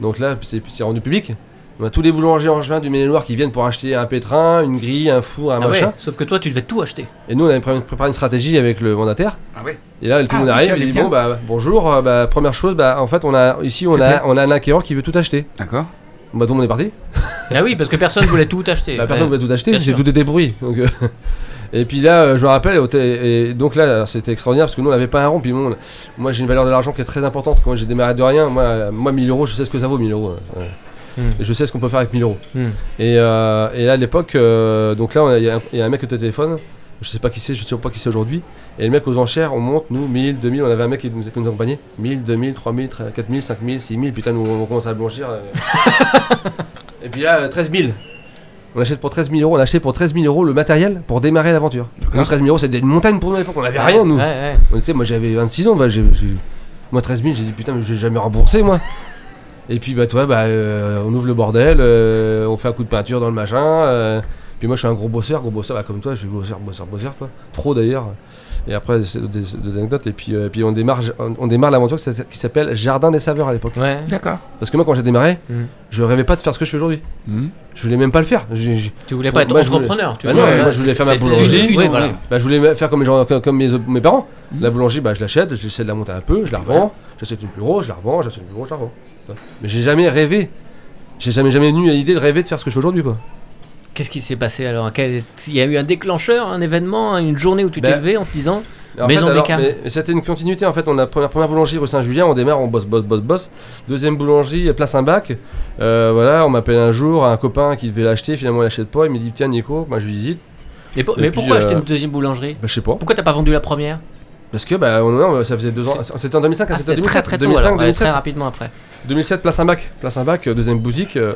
Donc là, c'est rendu public. On a tous les boulangers en juin du Maine-et-Loire qui viennent pour acheter un pétrin, une grille, un four, un
Ah ouais,
machin.
Sauf que toi, tu devais tout acheter.
Et nous, on avait pré- préparé une stratégie avec le mandataire.
Ah ouais.
Et là, tout le
Ah,
monde arrive, il dit bon bah bonjour, euh, bah, première chose, bah en fait on a ici on a
fait.
on a un acquéreur qui veut tout acheter.
D'accord.
Bah donc on est parti.
Ah oui, parce que personne voulait tout acheter.
Bah, personne
Ouais.
voulait tout acheter, j'ai tout été pourri. Donc, euh, et puis là, euh, je me rappelle, et donc là, c'était extraordinaire parce que nous on n'avait pas un rond. Puis bon, moi j'ai une valeur de l'argent qui est très importante. Moi j'ai démarré de rien. Moi, euh, moi 1000 euros, je sais ce que ça vaut 1000 euros. ouais.
Hmm.
Et je sais ce qu'on peut faire avec 1000 euros.
Hmm.
Et, euh, et là à l'époque, euh, donc là il y, a un- il y a un mec au téléphone. Je sais pas qui c'est, je sais pas qui c'est aujourd'hui. Et le mec aux enchères, on monte, nous, 1000, 2000, on avait un mec qui nous, qui nous accompagnait. 1000, 2000, 3000, 4000, 5000, 6000, putain, nous on commence à blanchir. euh. et puis là, euh, 13 000. On achète pour 13 000 euros, on a acheté pour 13 000 euros le matériel pour démarrer l'aventure. Nous, 13 000 euros, c'était une montagne pour nous à l'époque, on avait rien nous. On était- moi j'avais 26 ans, bah, j'ai, j'ai- moi 13 000, j'ai dit putain, mais j'ai jamais remboursé moi. Et puis bah toi, bah, euh, on ouvre le bordel, euh, on fait un coup de peinture dans le machin. euh, puis moi je suis un gros bosseur, gros bosseur, bah, comme toi, je suis bosseur, bosseur, bosseur quoi. Trop d'ailleurs. Et après, c'est des, des anecdotes. Et puis, euh, puis on démarre, on, on démarre l'aventure qui s'appelle- Jardin des Saveurs à l'époque.
Ouais.
D'accord.
Parce que moi quand j'ai démarré,
Mm.
je rêvais pas de faire ce que je fais aujourd'hui.
Hmm.
Je voulais même pas le faire. J'ai- j'ai-
Tu voulais pas être
Moi, je voulais-
entrepreneur. Tu
Bah non,
ouais,
moi, je voulais faire ma boulangerie.
Oui, voilà.
Bah, je voulais faire comme, mes, mes parents.
Mhm.
La boulangerie, bah, je l'achète, j'essaie de la monter un peu, je la revends, j'achète une plus grosse, je la revends, j'achète une plus grosse, je la revends. Mais j'ai jamais rêvé. J'ai jamais, jamais eu l'idée de rêver de faire ce que je fais aujourd'hui, quoi.
Qu'est-ce qui s'est passé alors? Quel- Il y a eu un déclencheur, un événement, une journée où tu t'es
Ben,
levé en te disant
En
Maison
fait, alors, mais, mais c'était une continuité en fait. On a première, première boulangerie rue Saint-Julien, on démarre, on bosse, bosse, bosse, bosse. Deuxième boulangerie, place un bac. Euh, voilà, on m'appelle un jour, un copain qui devait l'acheter, finalement il l'achète pas. Il me dit tiens Nico, moi je visite.
Mais, pour-
Et
mais
puis,
pourquoi
euh,
acheter une deuxième boulangerie?
Bah, je sais pas.
Pourquoi t'as pas vendu la première?
Parce que bah on- non, ça faisait deux ans. C'était en 2005,
Ah,
c'était en
C'était
2007.
très très tôt
2005,
alors, ouais,
2007.
très rapidement après.
2007, place un bac. Place un bac, euh, deuxième boutique. euh,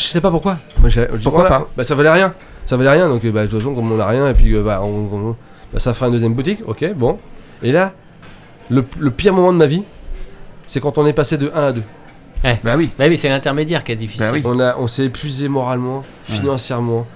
je sais pas pourquoi. Moi, j'ai-
Pourquoi
voilà,
pas
Bah ça valait rien. Ça valait rien. Donc euh, bah, de toute façon, comme on a rien, et puis euh, bah, on- on- bah, ça fera une deuxième boutique. Ok, bon. Et là, le, le pire moment de ma vie, c'est quand on est passé de 1 à 2.
Bah oui.
Bah oui, c'est l'intermédiaire qui est difficile.
Bah oui.
On, a, on s'est épuisé moralement, financièrement.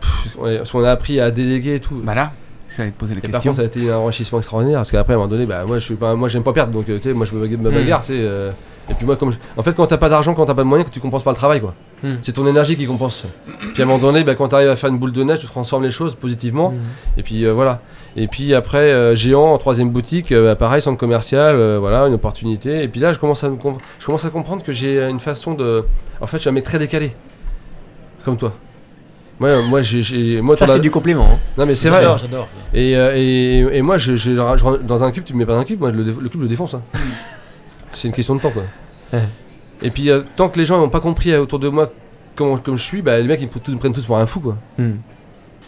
Pff, parce qu'on a appris à déléguer et tout.
Bah là, ça va te poser la
et par contre, ça a été un enrichissement extraordinaire parce qu'après, à un moment donné, bah, moi, je suis pas, moi, j'aime pas perdre, donc euh, tu sais, moi, je me bagarre, me
Mm.
bagarre, tu sais, euh, et puis moi, comme, je- en fait, quand t'as pas d'argent, quand t'as pas de moyens, que tu compenses pas le travail, quoi.
Mm.
C'est ton énergie qui compense. Puis à un moment donné, bah, quand t'arrives à faire une boule de neige, tu transformes les choses positivement,
Mhm.
et puis euh, voilà. Et puis après, euh, géant en troisième boutique, euh, bah, pareil, centre commercial, voilà, une opportunité. Et puis là, je commence à, me je commence à comprendre que j'ai une façon de, en fait, je suis un mec très décalé, comme toi. Ouais, moi, j'ai, j'ai- moi,
Ça, c'est du compliment. hein.
Non, mais c'est vrai.
J'adore, j'adore.
Et, euh, et, et moi, je, je- dans un cube, tu me mets pas dans un cube, moi, je le, le cube, le défonce. hein. c'est une question de temps, quoi.
Ouais.
Et puis, euh, tant que les gens n'ont pas compris euh, autour de moi comment, comme je suis, bah, les mecs, ils me, tous- me prennent tous pour un fou, quoi.
Hmm.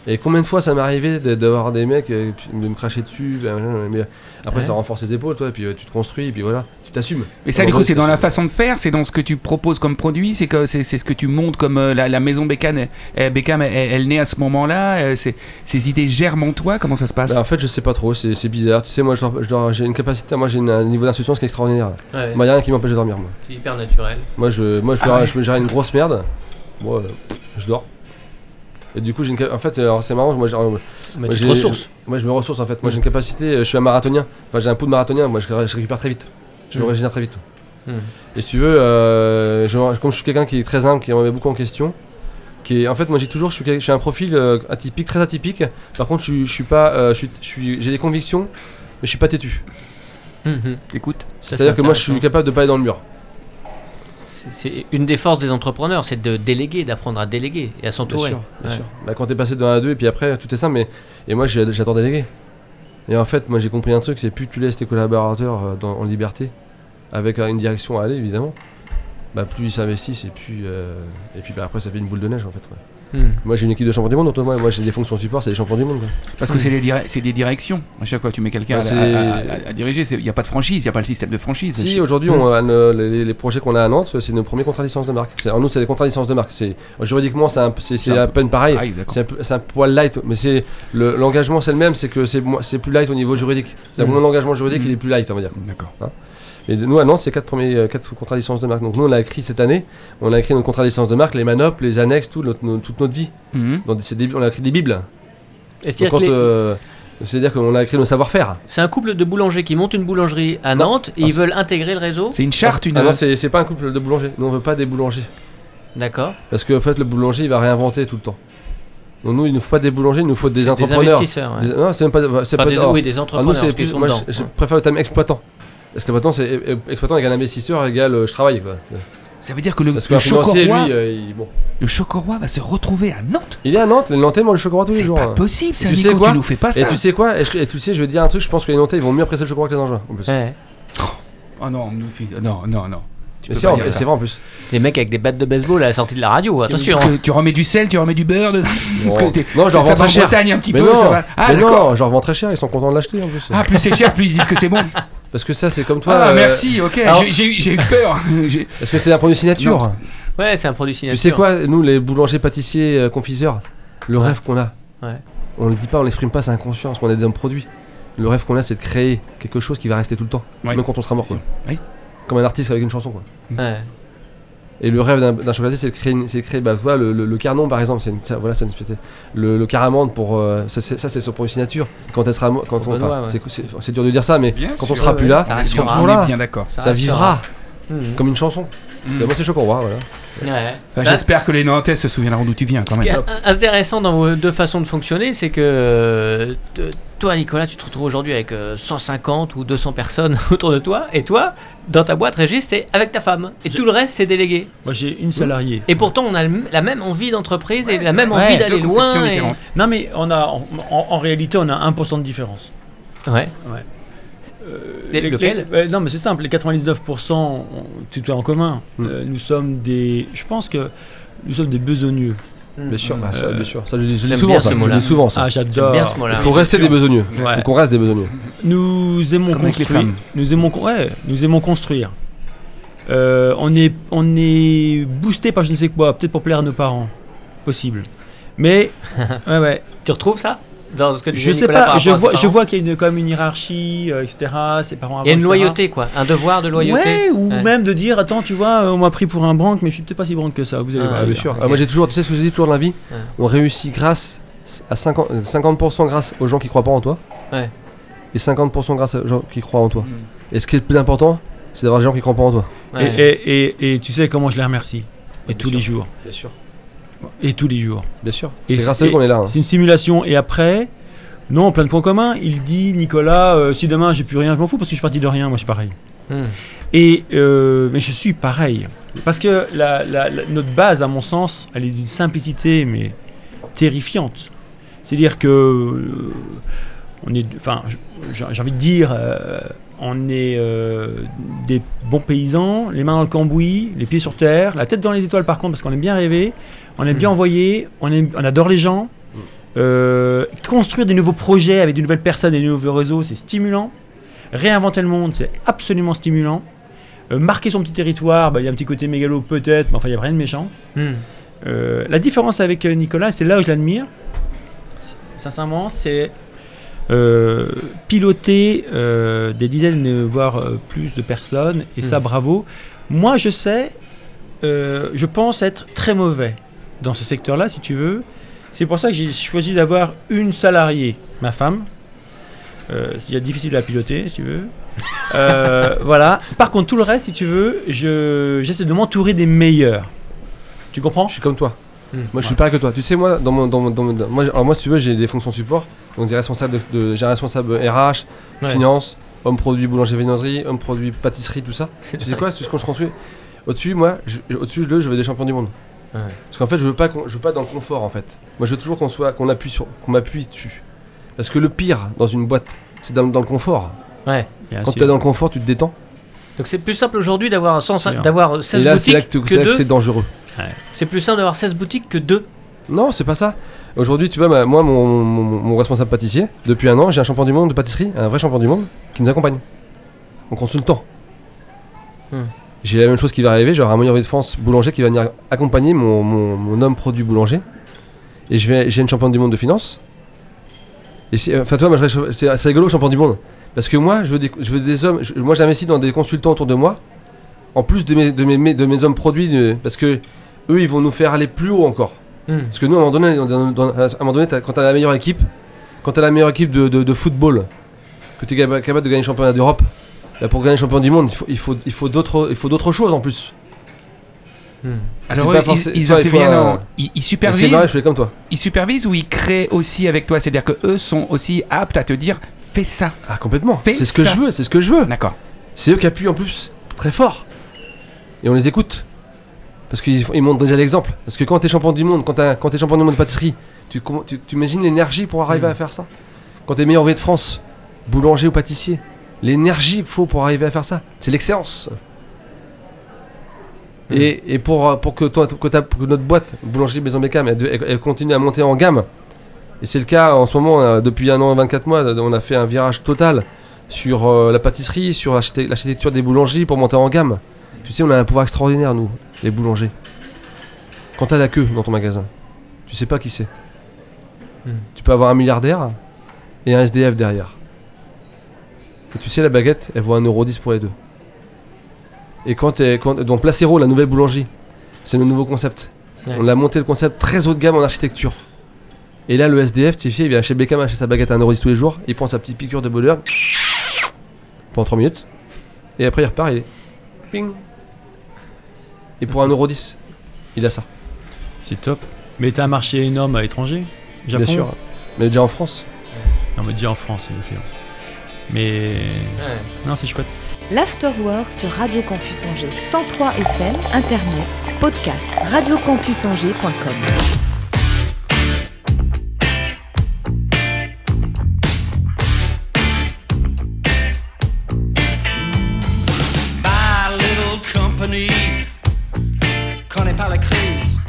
Et combien de fois ça m'est arrivé d'avoir des mecs euh, de me cracher dessus, bah, mais après
Ouais.
ça renforce les épaules, toi, et puis euh, tu te construis, et puis voilà, tu t'assumes.
Mais ça, du coup, c'est dans la façon de faire, c'est dans ce que tu proposes comme produit, c'est que c'est c'est ce que tu montes comme euh, la, la maison Beckham. elle- elle- Beckham, elle, elle naît à ce moment-là. euh, ces idées germent en toi. Comment ça se passe?
Bah, en fait, je sais pas trop, c'est bizarre. Tu sais, moi, je dors- je dors- j'ai une capacité, moi, j'ai un niveau d'insouciance qui est extraordinaire.
Ouais,
Moi, y a rien qui m'empêche de dormir, moi.
c'est hyper naturel.
Moi, je, moi, je, peux,
Ah ouais.
je peux gérer une grosse merde. Moi, euh, je dors. Et du coup, j'ai une, en fait, c'est marrant, moi, j'ai-
te
j'ai-
ressources.
moi, je me ressource en fait. Moi,
Mm.
j'ai une capacité, euh, je suis un marathonien. Enfin, j'ai un pouls de marathonien. Moi, je, je récupère très vite. Je me
Mm.
régénère très vite.
Mm.
Et si tu veux, euh, je- comme je suis quelqu'un qui est très humble, qui remet beaucoup en question, qui est, en fait, moi, j'ai toujours, je suis, je suis un profil euh, atypique, très atypique. Par contre, je, suis- je suis pas, euh, je suis, j'ai des convictions, mais je suis pas têtu.
Mhm.
Écoute.
Ça,
C'est-à-dire
c'est
que moi, je suis capable de pas aller dans le mur.
C'est- une des forces des entrepreneurs, c'est de déléguer, d'apprendre à déléguer et à
Bien
s'entourer.
sûr, bien
Ouais.
sûr. Bah, quand t'es passé de 1 à 2 et puis après, tout est simple. Mais et moi, j'adore déléguer. Et en fait, moi, j'ai compris un truc, c'est plus tu laisses tes collaborateurs euh, en liberté, avec euh, une direction à aller, évidemment. Bah, plus ils s'investissent et puis euh, et puis bah, après ça fait une boule de neige en fait. quoi.
Hmm.
Moi j'ai une équipe de champions du monde moi, moi j'ai des fonctions support, c'est des champions du monde. quoi.
Parce que c'est des, dire- c'est des directions. À chaque fois, tu mets quelqu'un
Bah,
à-
c'est-
à, à- à diriger. Il n'y a pas de franchise, il n'y a pas le système de franchise.
Si aujourd'hui le- les, les projets qu'on a à Nantes, c'est nos premiers contrats de licence de marque. Alors nous c'est des contrats de licence de marque. C'est juridiquement c'est à peine pareil.
Ah.
C'est un, un poil light, mais le- l'engagement c'est le même, c'est que c'est plus light au niveau juridique. Mon engagement juridique il est plus light on va dire.
D'accord.
Et de- nous à Nantes c'est quatre premiers euh, quatre contrats de licence de marque. Donc nous on a écrit cette année, on a écrit nos contrats de licence de marque, les manopes, les annexes, tout notre- nos- toute notre vie.
Mhm.
Dans des- des- on a écrit des bibles.
C'est-à-dire que les-
euh, C'est-à-dire qu'on a écrit nos savoir-faire.
c'est un couple de boulangers qui montent une boulangerie à
Non.
Nantes et
Ah,
ils
c'est-
veulent intégrer le réseau.
C'est une charte, une.
Ah non, c'est c'est pas un couple de boulangers. Nous on veut pas des boulangers.
D'accord.
Parce qu'en fait, le boulanger, il va réinventer tout le temps. Donc nous, il nous faut pas des boulangers, il nous faut des
Des
entrepreneurs.
investisseurs. ouais.
Des- non, c'est même pas. C'est
Enfin,
pas
des, oui, des
Alors,
entrepreneurs.
nous, c'est
parce qu'ils
plus.
sont
Moi, je, je préfère le terme exploitant. Exploitant, c'est e- e- exploitant égale investisseur égale euh, je travaille. Quoi.
Ça veut dire que le,
Parce que
le
un financier,
Chocoroi,
lui, euh, il, bon.
le Chocoroi va se retrouver à Nantes.
il est à Nantes, les Nantais mangent le chocolat tous les
C'est
jours.
pas
hein.
possible, ça,
tu sais quoi
Tu nous fais pas ça.
Et tu sais quoi et, je- et tu sais, je vais te dire un truc, je pense que les Nantais, ils vont mieux apprécier le chocolat que les Angevins. En plus.
Ouais.
Oh non, on nous fait- non, non, non.
C'est vrai, c'est en plus.
Des mecs avec des battes de baseball à la sortie de la radio, attention.
Tu,
hein.
tu remets du sel, tu remets du beurre dedans. Parce que
Non.
t'es-
Non, je
ça,
leur
ça
vends
va
très cher.
Bretagne un petit
Mais
peu,
non,
ça va. Ah,
mais non, je leur vends très cher, ils sont contents de l'acheter en plus.
Ah, plus c'est cher, plus ils disent que c'est bon.
Parce que ça, c'est comme toi.
Ah,
euh,
merci, ok.
alors-
J'ai- eu- peur.
Parce que c'est un produit signature.
Non,
Ouais, c'est un produit
Tu
signature.
sais quoi, nous les boulangers, pâtissiers, euh, confiseurs, le rêve qu'on a,
Ouais.
on le dit pas, on l'exprime pas, c'est inconscient, parce qu'on est des hommes produits. Le rêve qu'on a, c'est de créer quelque chose qui va rester tout le temps,
Ouais.
même quand on sera mort. Quoi.
Oui.
Comme un artiste avec une chanson. Quoi.
Ouais.
Et le rêve d'un- chocolatier, c'est de créer, une- c'est de créer bah, vois, le, le, le carnon par exemple, c'est une, ça- voilà, c'est une spécialité. Le, le caramande pour. euh, ça, c'est, ça, son produit signature. Quand elle sera quand on, enfin,
ouais.
c'est, dur de dire ça, mais
Bien
quand
sûr,
on sera
ouais,
plus
ouais,
là,
ça
seront
Ah,
toujours
on
là.
bien d'accord.
Ça
restera.
vivra comme une chanson.
Mm.
Moi, c'est chocolat, voilà.
Ouais.
Enfin, J'espère que les Nantais se souviendront d'où tu viens quand
Ce qui est
même.
intéressant dans vos deux façons de fonctionner, c'est que euh, toi, Nicolas, tu te retrouves aujourd'hui avec euh, 150 ou 200 personnes autour de toi, et toi, dans ta boîte, Régis, c'est avec ta femme. Et tout le reste, c'est délégué.
Moi, j'ai une salariée.
Et pourtant, on a la même envie d'entreprise et
Ouais,
la même
vrai.
envie
Ouais,
d'aller loin. et-.
Non, mais on a, en, en- en réalité, on a 1% de différence.
Ouais.
Euh,
lequel
Non, mais c'est simple. Les 99%, on- c'est tout en commun.
Mm.
Euh, nous sommes des. Je pense que nous sommes des besogneux.
Bien sûr, bah, ça,
Euh,
bien sûr. Ça, je le dis, je souvent,
bien
ça.
ce
Je dis souvent, ça.
Ah, j'adore.
Il faut rester des besogneux.
Ouais.
faut qu'on reste des besogneux.
Nous aimons
Comme avec les
construire.
femmes.
Nous aimons, con- ouais, nous aimons construire. Euh, on est, on est boosté par je ne sais quoi, peut-être pour plaire à nos parents, possible. Mais ouais, ouais.
Tu retrouves ça? Dans ce que
Je sais
Nicolas
pas. Je vois, je qu'il y a une, quand même une hiérarchie, euh, etc. Ses parents.
Il y a une
etc.
loyauté, quoi. Un devoir de loyauté.
Ouais, ou
Ouais.
même de dire attends, tu vois, euh, on m'a pris pour un branque, mais je suis peut-être pas si branque que ça. Vous allez
Ah,
voir.
Bien sûr. Ah, moi j'ai toujours, tu sais ce que j'ai dit toujours dans la vie?
Ouais.
On réussit grâce à 50%, euh, 50% grâce aux gens qui croient pas en toi.
Ouais.
Et 50% grâce aux gens qui croient en toi.
Mm.
Et ce qui est le plus important, c'est d'avoir des gens qui croient pas en toi.
Ouais.
Et, et, et, et tu sais comment je les remercie. Et tous
sûr.
les jours.
Bien sûr.
Et tous les jours.
Bien sûr. C'est grâce à eux qu'on est là. hein.
C'est une simulation. Et après, non, plein de points communs. Il dit Nicolas, euh, si demain j'ai plus rien, je m'en fous parce que je suis parti de rien. Moi, je suis pareil.
Hmm.
Et euh, mais je suis pareil parce que la, la- la- notre base, à mon sens, elle est d'une simplicité, mais terrifiante. C'est-à-dire que, euh, on est, enfin, j'ai j'ai envie de dire, euh, on est euh, des bons paysans, les mains dans le cambouis, les pieds sur terre, la tête dans les étoiles par contre, parce qu'on aime bien rêver, on aime bien envoyer, on, aime- on adore les gens. Euh, construire des nouveaux projets avec de nouvelles personnes et de nouveaux réseaux, c'est stimulant. Réinventer le monde, c'est absolument stimulant. Euh, marquer son petit territoire, bah, il y a un petit côté mégalo peut-être, mais enfin il n'y a rien de méchant.
Hmm.
Euh, la différence avec Nicolas, c'est là où je l'admire, sincèrement, c'est euh, piloter euh, des dizaines, voire plus de personnes, et ça,
Mhm.
bravo. Moi, je sais, je pense être très mauvais dans ce secteur-là, si tu veux. C'est pour ça que j'ai choisi d'avoir une salariée, ma femme. Euh, c'est difficile à piloter, si tu veux. Euh, voilà. Par contre, tout le reste, si tu veux, je, j'essaie de m'entourer des meilleurs. Tu comprends?
Je suis comme toi.
Hmm.
Moi, je suis pareil que toi. Tu sais, moi, dans mon, dans mon- dans mon- dans- moi, alors moi, si tu veux, j'ai des fonctions support. Donc, j'ai responsable de, de- j'ai un responsable RH,
Ouais.
finance, homme produit, boulanger, viennoiserie, homme produit, pâtisserie, tout ça. Tu sais quoi, tu sais quand je construis Au-dessus, moi, je- au-dessus de, je veux des champions du monde.
Ouais.
Parce qu'en fait, je veux pas, qu'on- je veux pas dans le confort, en fait. Moi, je veux toujours qu'on soit, qu'on appuie sur, qu'on m'appuie dessus. Parce que le pire dans une boîte, c'est dans, dans le confort.
Ouais.
Bien
Quand
sûr.
tu es dans le confort, tu te détends.
Donc c'est plus simple aujourd'hui d'avoir 100
C'est vrai.
d'avoir 16
Et là, c'est
boutiques
là que, c'est là que c'est
2.
dangereux.
C'est plus simple d'avoir 16 boutiques que 2.
Non, c'est pas ça. Aujourd'hui, tu vois, moi, mon, mon- mon responsable pâtissier, depuis un an, j'ai un champion du monde de pâtisserie, un vrai champion du monde, qui nous accompagne. En consultant.
Hmm.
J'ai la même chose qui va arriver, j'aurai un meilleur de France boulanger qui va venir accompagner mon, mon- mon homme produit boulanger. Et j'ai une championne du monde de finance. Et c'est- enfin, toi, c'est rigolo, champion du monde. Parce que moi, je veux des, je veux des hommes. je- moi, j'investis dans des consultants autour de moi. En plus de mes, de mes, de mes hommes produits. de- parce que eux, ils vont nous faire aller plus haut encore.
Hmm.
Parce que nous, à un moment donné, dans- dans- à un moment donné t'as- quand tu as la meilleure équipe, quand tu as la meilleure équipe de, de- de football, que tu es capable de gagner le championnat d'Europe, bah, pour gagner champion du monde, il faut, il faut, il faut d'autres il faut d'autres choses en plus.
Hmm.
Alors, eux, ils, ils
faut
interviennent ils, supervisent,
vrai, je fais comme toi.
ils supervisent ou ils créent aussi avec toi? C'est-à-dire que eux sont aussi aptes à te dire fais ça.
Ah, complètement.
Fais
C'est ce que
ça.
je veux, c'est ce que je veux.
D'accord.
C'est eux qui appuient en plus très fort. Et on les écoute. Parce qu'ils ils montrent déjà l'exemple. Parce que quand tu es champion du monde, quand tu es champion du monde de pâtisserie, tu, tu, tu imagines l'énergie pour arriver
Mm.
à faire ça? Quand tu es meilleur V de France, boulanger ou pâtissier, l'énergie qu'il faut pour arriver à faire ça, c'est l'excellence. Et, et pour, pour, que toi, que, ta- pour que notre boîte, Boulangerie Maison Beckham, elle, elle- elle continue à monter en gamme, et c'est le cas en ce moment, euh, depuis un an et 24 mois, euh, on a fait un virage total sur euh, la pâtisserie, sur l'architect- l'architecture des boulangeries pour monter en gamme. Tu sais, on a un pouvoir extraordinaire, nous, les boulangers. Quand t'as la queue dans ton magasin, tu sais pas qui c'est.
Hmm.
Tu peux avoir un milliardaire et un SDF derrière. Et tu sais, la baguette, elle vaut 1,10€ pour les deux. Et quand t'es. Quand, donc, Placero, la nouvelle boulangerie, c'est le nouveau concept.
Ouais.
On a monté le concept très haut de gamme en architecture. Et là, le SDF, tu sais, il vient chez Beckham acheter sa baguette à 1,10€ tous les jours, il prend sa petite piqûre de bonheur pendant 3 minutes, et après il repart, il est. Ping Et pour 1,10€, il a ça,
C'est top. Mais t'as un marché énorme à l'étranger? Japon?
bien sûr. Mais déjà en France.
Non, mais déjà en France, sûr. Mais.
Ouais.
Non, c'est chouette.
L'Afterwork sur Radio Campus Angers. 103 FM, Internet, podcast, radiocampusangers.com.
My little company, connaît pas la crise.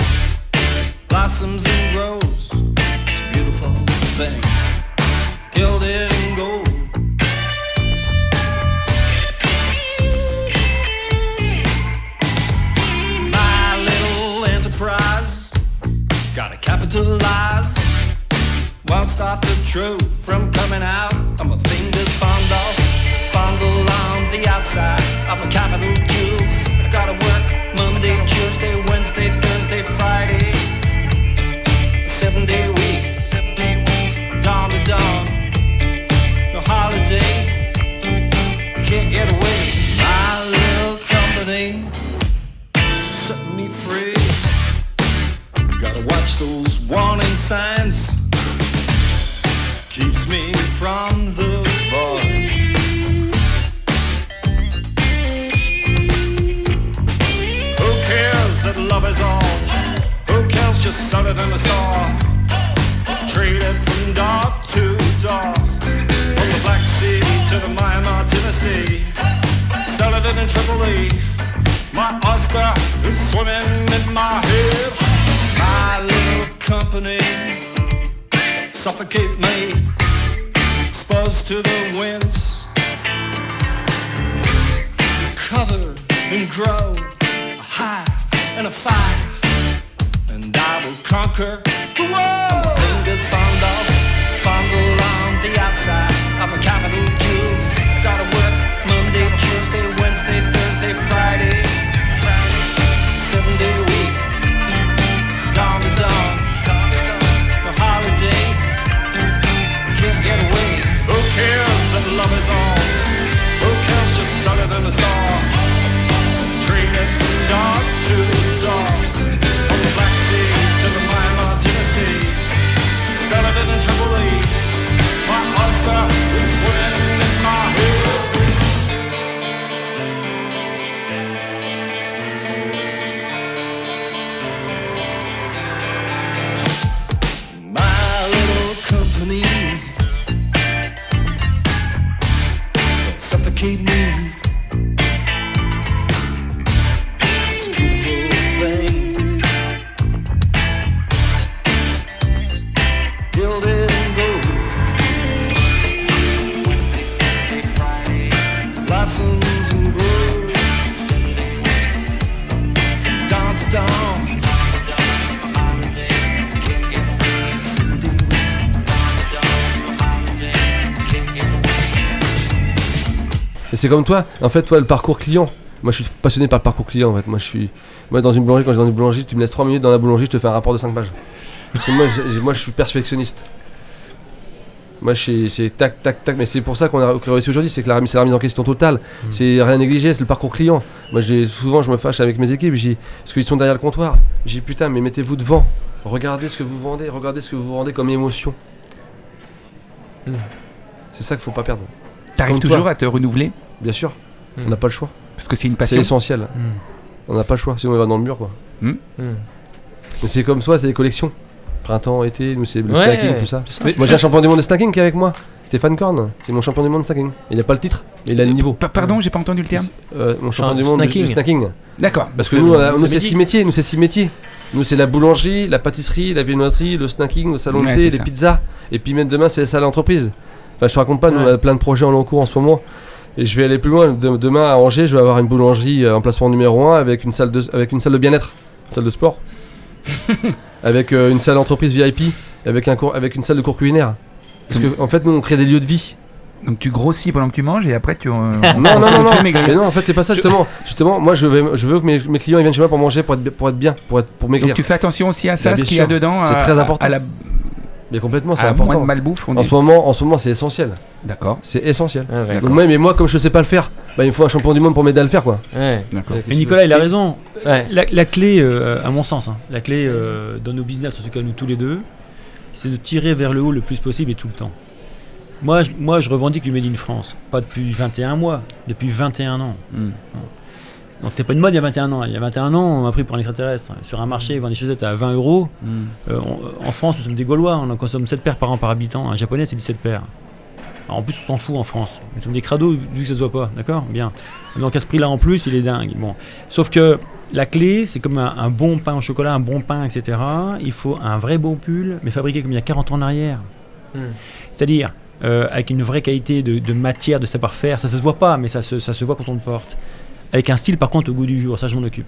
Blossoms suffocate me, exposed to the winds, covered in grow, a high and a fire, and I will conquer the world. Fingers fondle, fondle
c'est comme toi, en fait, toi, le parcours client. Moi, je suis passionné par le parcours client, en fait. Moi, je suis. Moi, dans une boulangerie, quand je vais dans une boulangerie, tu me laisses 3 minutes dans la boulangerie, je te fais un rapport de 5 pages. Moi, j'ai- moi, je suis perfectionniste. Moi, c'est tac, tac, tac. Mais c'est pour ça qu'on a réussi aujourd'hui, c'est que la, c'est la remise en question totale. C'est rien négligé, c'est le parcours client. Moi, j'ai- souvent, je me fâche avec mes équipes, je dis, parce qu'ils sont derrière le comptoir. Je dis, putain, mais mettez-vous devant. Regardez ce que vous vendez, regardez ce que vous vendez comme émotion.
Hmm.
C'est ça qu'il faut pas perdre.
T'arrives
Comme toi.
toujours à te renouveler
Bien sûr,
Hmm.
on n'a pas le choix.
parce que c'est une
C'est
passion.
essentiel. On n'a pas le choix, sinon on va dans le mur quoi.
Hmm.
Mais c'est comme toi, c'est les collections. Printemps, été, nous c'est le
Ouais.
snacking, tout ça.
Mais
Moi j'ai un champion du monde de snacking qui est avec moi. Stéphane Korn, c'est mon champion du monde de snacking. Il n'a pas le titre, mais il a le niveau.
Pa- Pardon, j'ai pas entendu le terme.
Euh, mon champion
Enfin,
du monde de-
snacking.
de snacking.
D'accord.
Parce que nous, on a-
le
nous c'est six métiers, nous c'est six métiers. Nous c'est la boulangerie, la pâtisserie, la viennoiserie, le snacking, le salon de
Ouais,
thé,
c'est
les
ça.
pizzas. Et puis même demain c'est les salles d'entreprise. Enfin je te raconte pas, nous on a plein de projets en long cours en ce moment. Et je vais aller plus loin. De- demain à Angers, je vais avoir une boulangerie euh, emplacement numéro 1 avec une salle de, avec une salle de bien-être, salle de sport. avec euh, une salle d'entreprise VIP, avec, un cours, avec une salle de cours culinaire. Parce que en fait nous on crée des lieux de vie.
Donc tu grossis pendant que tu manges et après tu. euh,
Non, non, non, non. Mais non, en fait, c'est pas ça, justement. Justement, moi, je veux, je veux que mes, mes clients ils viennent chez moi pour manger, pour être, pour être bien, pour, être, pour maigrir.
Donc tu fais attention aussi à ça,
Bah,
ce
bien
qu'il y a dedans.
C'est très important.
À, la,
Mais complètement, c'est
moins
important.
de malbouffe, on
En
dit.
ce moment, en ce moment, c'est essentiel.
D'accord.
C'est essentiel.
Ah, ouais.
Donc, moi, mais moi, comme je sais pas le faire, bah, il me faut un champion du monde pour m'aider à le faire, quoi.
Ouais.
Mais Nicolas, il a raison.
Ouais.
La, la clé, euh, à mon sens, hein, la clé euh, dans nos business, en tout cas nous tous les deux, c'est de tirer vers le haut le plus possible et tout le temps. Moi, je, moi, je revendique le Made in France. Pas depuis 21 mois, depuis 21 ans.
Hmm.
Donc c'était pas une mode il y a 21 ans. Il y a 21 ans, on m'a pris pour un extraterrestre. Sur un marché, ils vendent des chaussettes à 20 euros.
Hmm.
Euh, on- en France, nous sommes des Gaulois, on en consomme 7 paires par an par habitant. Un japonais, c'est 17 paires. Alors, en plus, on s'en fout en France. Nous sommes des crados vu que ça se voit pas, d'accord? Bien. Donc à ce prix-là en plus, il est dingue. Bon. Sauf que la clé, c'est comme un, un bon pain au chocolat, un bon pain, etc. Il faut un vrai beau pull, mais fabriqué comme il y a 40 ans en arrière.
Hmm.
C'est-à-dire euh, avec une vraie qualité de, de matière, de savoir-faire. Ça, ça se voit pas, mais ça se, ça se voit quand on le porte. Avec un style, par contre, au goût du jour. Ça, je m'en occupe.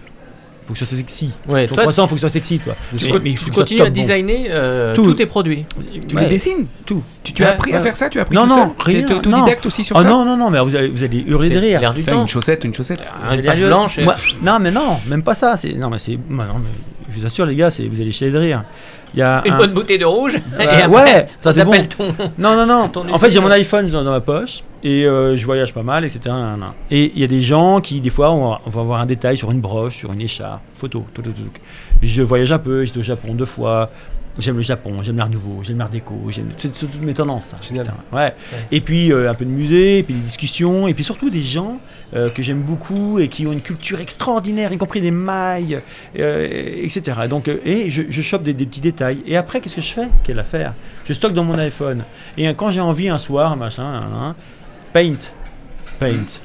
Faut que ce soit sexy.
Ouais,
Ton
toi,
croissant, faut que ce soit sexy, toi.
tu,
Mais-
co-
mais il
tu
que
continues à designer euh,
Tout.
tous tes produits.
Tu
Ouais,
les dessines
Tout.
Tu, tu as
Ouais,
appris à faire ça Tu as appris
Non,
tout
non,
seul
rien,
T'es autodidacte aussi sur
Oh
ça
non, non, non, mais vous allez, vous allez hurler de rire.
l'air du temps.
une chaussette, une chaussette.
Une page blanche. et-
Moi- non, mais non, même pas ça. Non, mais c'est. moi, non, mais je vous assure, les gars, vous allez chialer de rire. Il y a
Une
un-
bonne bouteille de rouge. et
Ouais,
après,
ouais, ça c'est bon.
ton.
Non, non, non.
Ton
En fait, j'ai mon iPhone dans, dans ma poche et euh, je voyage pas mal, etc. Et il y a des gens qui, des fois, on va, on va avoir un détail sur une broche, sur une écharpe, photo. tout, tout, tout. Je voyage un peu, j'étais au Japon deux fois. J'aime le Japon, j'aime l'art nouveau, j'aime l'art déco, j'aime toutes mes tendances. etc. Ouais. Et puis euh, un peu de musée, et puis des discussions, et puis surtout des gens euh, que j'aime beaucoup et qui ont une culture extraordinaire, y compris des mailles, euh, etc. Donc, et je, je chope des, des petits détails. Et après, qu'est-ce que je fais? Quelle affaire? Je stocke dans mon iPhone. Et quand j'ai envie un soir, machin, paint, paint.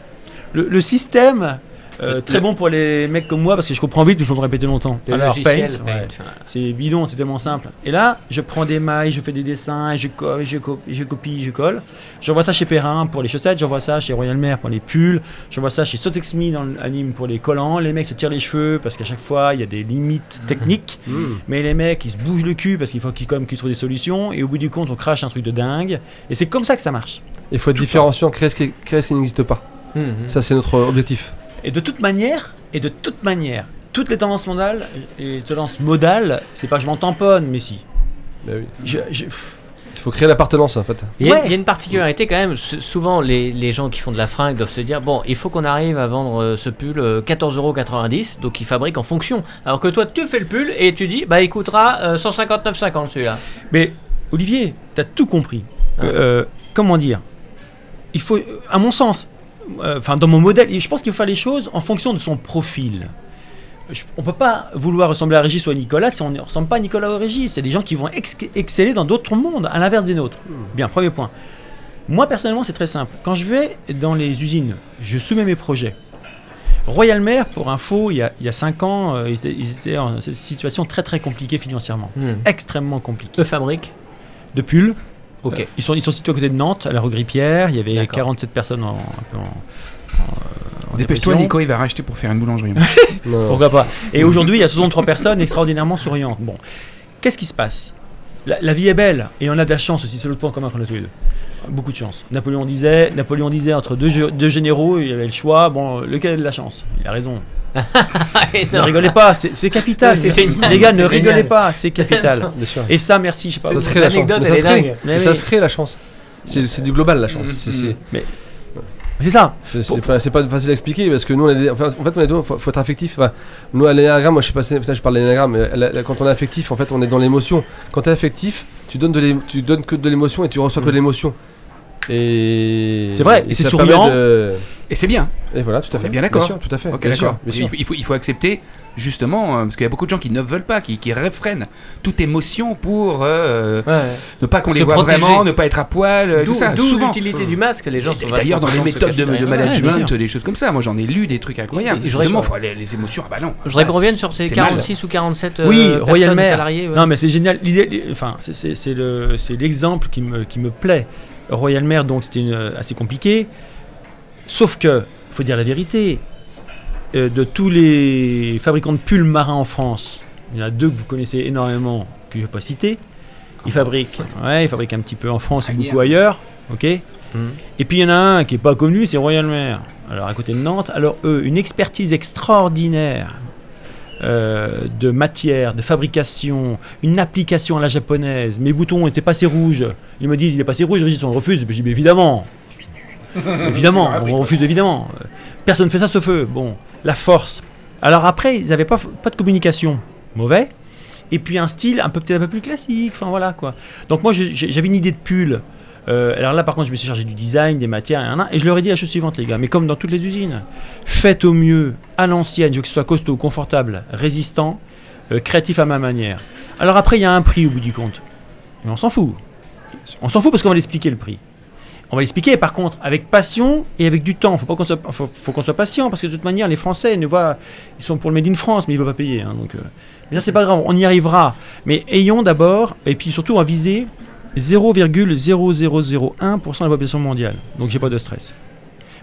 Le, le système. Euh, très bon pour les mecs comme moi parce que je comprends vite mais il faut me répéter longtemps.
Le
Alors,
logiciel,
Paint,
Paint,
ouais.
voilà.
C'est bidon, c'est tellement simple. Et là, je prends des mailles, je fais des dessins, et je, co- je, co- je copie, je colle. J'envoie ça chez Perrin pour les chaussettes, j'envoie ça chez Royal Maire pour les pulls, j'envoie ça chez Sotexme dans l'anime pour les collants. Les mecs se tirent les cheveux parce qu'à chaque fois, il y a des limites techniques.
Mmh.
Mais les mecs, ils se bougent le cul parce qu'il faut qu'ils trouvent des solutions. Et au bout du compte, on crache un truc de dingue. Et c'est comme ça que ça marche.
Il faut être différenciant, créer ce qui, créer ce qui n'existe pas.
Mhm.
Ça, c'est notre objectif.
Et de toute manière, et de toute manière, toutes les tendances modales, les tendances modales, c'est pas que je m'en tamponne, mais si.
Bah oui.
Je, je-
Il faut créer l'appartenance en fait.
Il y, a,
Ouais.
il y a une particularité quand même, souvent les, les gens qui font de la fringue doivent se dire bon il faut qu'on arrive à vendre euh, ce pull euh, 14,90€ donc ils fabriquent en fonction. Alors que toi tu fais le pull et tu dis bah il coûtera euh, 159,50 celui-là.
Mais Olivier, t'as tout compris.
Ah.
Euh, euh, comment dire? Il faut, euh, à mon sens, euh, enfin dans mon modèle, et je pense qu'il faut faire les choses en fonction de son profil. Je- on peut pas vouloir ressembler à Régis ou à Nicolas si on ne ressemble pas à Nicolas ou à Régis. C'est des gens qui vont ex- exceller dans d'autres mondes, à l'inverse des nôtres. Bien, premier point. Moi personnellement, c'est très simple. Quand je vais dans les usines, je soumets mes projets. Royal Maire, pour info, il y a, il y a 5 ans, euh, ils, étaient, ils étaient en situation très très compliquée financièrement. Extrêmement compliquée.
De fabrique?
De pulls,
Ok.
euh, ils, sont, ils sont situés à côté de Nantes, à la rue Grippière. Il y avait
D'accord.
47 personnes en, un peu en, en- en
Dépêche-toi. Nico, il va racheter pour faire une boulangerie.
Pourquoi pas Et aujourd'hui, il y a 63 personnes extraordinairement souriantes. Bon, qu'est-ce qui se passe? La, la vie est belle et on a de la chance aussi. C'est l'autre point commun qu'on a tous les deux. Beaucoup de chance. Napoléon disait, Napoléon disait entre deux, deux généraux, il y avait le choix. Bon, lequel a de la chance? Il a raison. Ne rigolez pas, c'est capital.
Ouais, c'est génial,
Les gars, ne rigolez
génial.
pas, c'est capital. Et ça, merci. Je sais pas.
Ça se crée la chance. Mais ça se
est
crée.
dingue.
Mais
Mais
ça
oui.
se crée la chance. C'est du global la chance. C'est- c'est-
C'est ça.
C'est pas, facile à expliquer parce que nous, on est enfin, en fait, on est deux, faut, faut être affectif. Enfin, nous, à l'énéagramme, moi je suis passé, je parle de l'énéagramme, mais la- la- quand on est affectif, en fait, on est dans l'émotion. Quand tu es affectif, tu donnes, de tu donnes que de l'émotion et tu reçois que de l'émotion. Et
C'est vrai, et c'est souriant.
de-
Et c'est bien.
Et voilà, tout à fait.
bien d'accord.
sûr, tout à fait. Bien
d'accord.
bien
Il,
sûr.
faut- il faut, il faut accepter, justement, euh, parce qu'il y a beaucoup de gens qui ne veulent pas, qui, qui réfrènent toute émotion pour euh, ne pas qu'on les voit
protéger.
vraiment, ne pas être à poil, euh,
D'où
tout ça.
d'où
Souvent.
l'utilité du masque, les gens
Et
sont
D'ailleurs, dans les méthodes de, management,
bien
des choses comme ça, moi j'en ai lu des trucs incroyables.
Et- et
Justement,
qu'on-
faut aller- les émotions, ah bah non.
Je voudrais qu'on revienne sur ces
c'est mal.
46 ou 47 euh,
Oui,
personnes
Royal
salariés. ouais.
Non, mais c'est génial. L'idée, enfin, c'est- c'est c'est le, c'est l'exemple qui me, qui me plaît. Royal Maire, donc, c'était euh, assez compliqué. Sauf que, faut dire la vérité, euh, de tous les fabricants de pulls marins en France, il y en a deux que vous connaissez énormément, que je ne vais pas citer. Ils fabriquent, ouais, ils fabriquent un petit peu en France et beaucoup ailleurs, ok.
Mhm.
Et puis il y en a un qui est pas lui, c'est Royal Maire. Alors à côté de Nantes, alors eux, une expertise extraordinaire euh, de matière, de fabrication, une application à la japonaise. Mes boutons étaient passés rouges. Ils me disent, il est passé rouge, Régis, on le refuse. Je dis, mais évidemment. évidemment, on refuse évidemment. Personne ne fait ça sauf eux. Bon, la force. Alors après, ils n'avaient pas, pas de communication. Mauvais. Et puis un style un peu peut-être un peu plus classique. Enfin voilà quoi. Donc moi, j'avais une idée de pull. Euh, alors là, par contre, je me suis chargé du design, des matières, et, et je leur ai dit la chose suivante, les gars. Mais comme dans toutes les usines, faites au mieux, à l'ancienne, je veux que ce soit costaud, confortable, résistant, euh, créatif à ma manière. Alors après, il y a un prix au bout du compte. Mais on s'en fout. On s'en fout parce qu'on va l'expliquer le prix. On va l'expliquer, par contre, avec passion et avec du temps. Faut pas qu'on soit, faut, faut qu'on soit patient parce que de toute manière, les Français ne voient, ils sont pour le Made in France, mais ils ne veulent pas payer. hein, donc, euh, mais ça, c'est pas grave, on y arrivera. Mais ayons d'abord, et puis surtout, va viser 0,0001% de la population mondiale. Donc, j'ai pas de stress.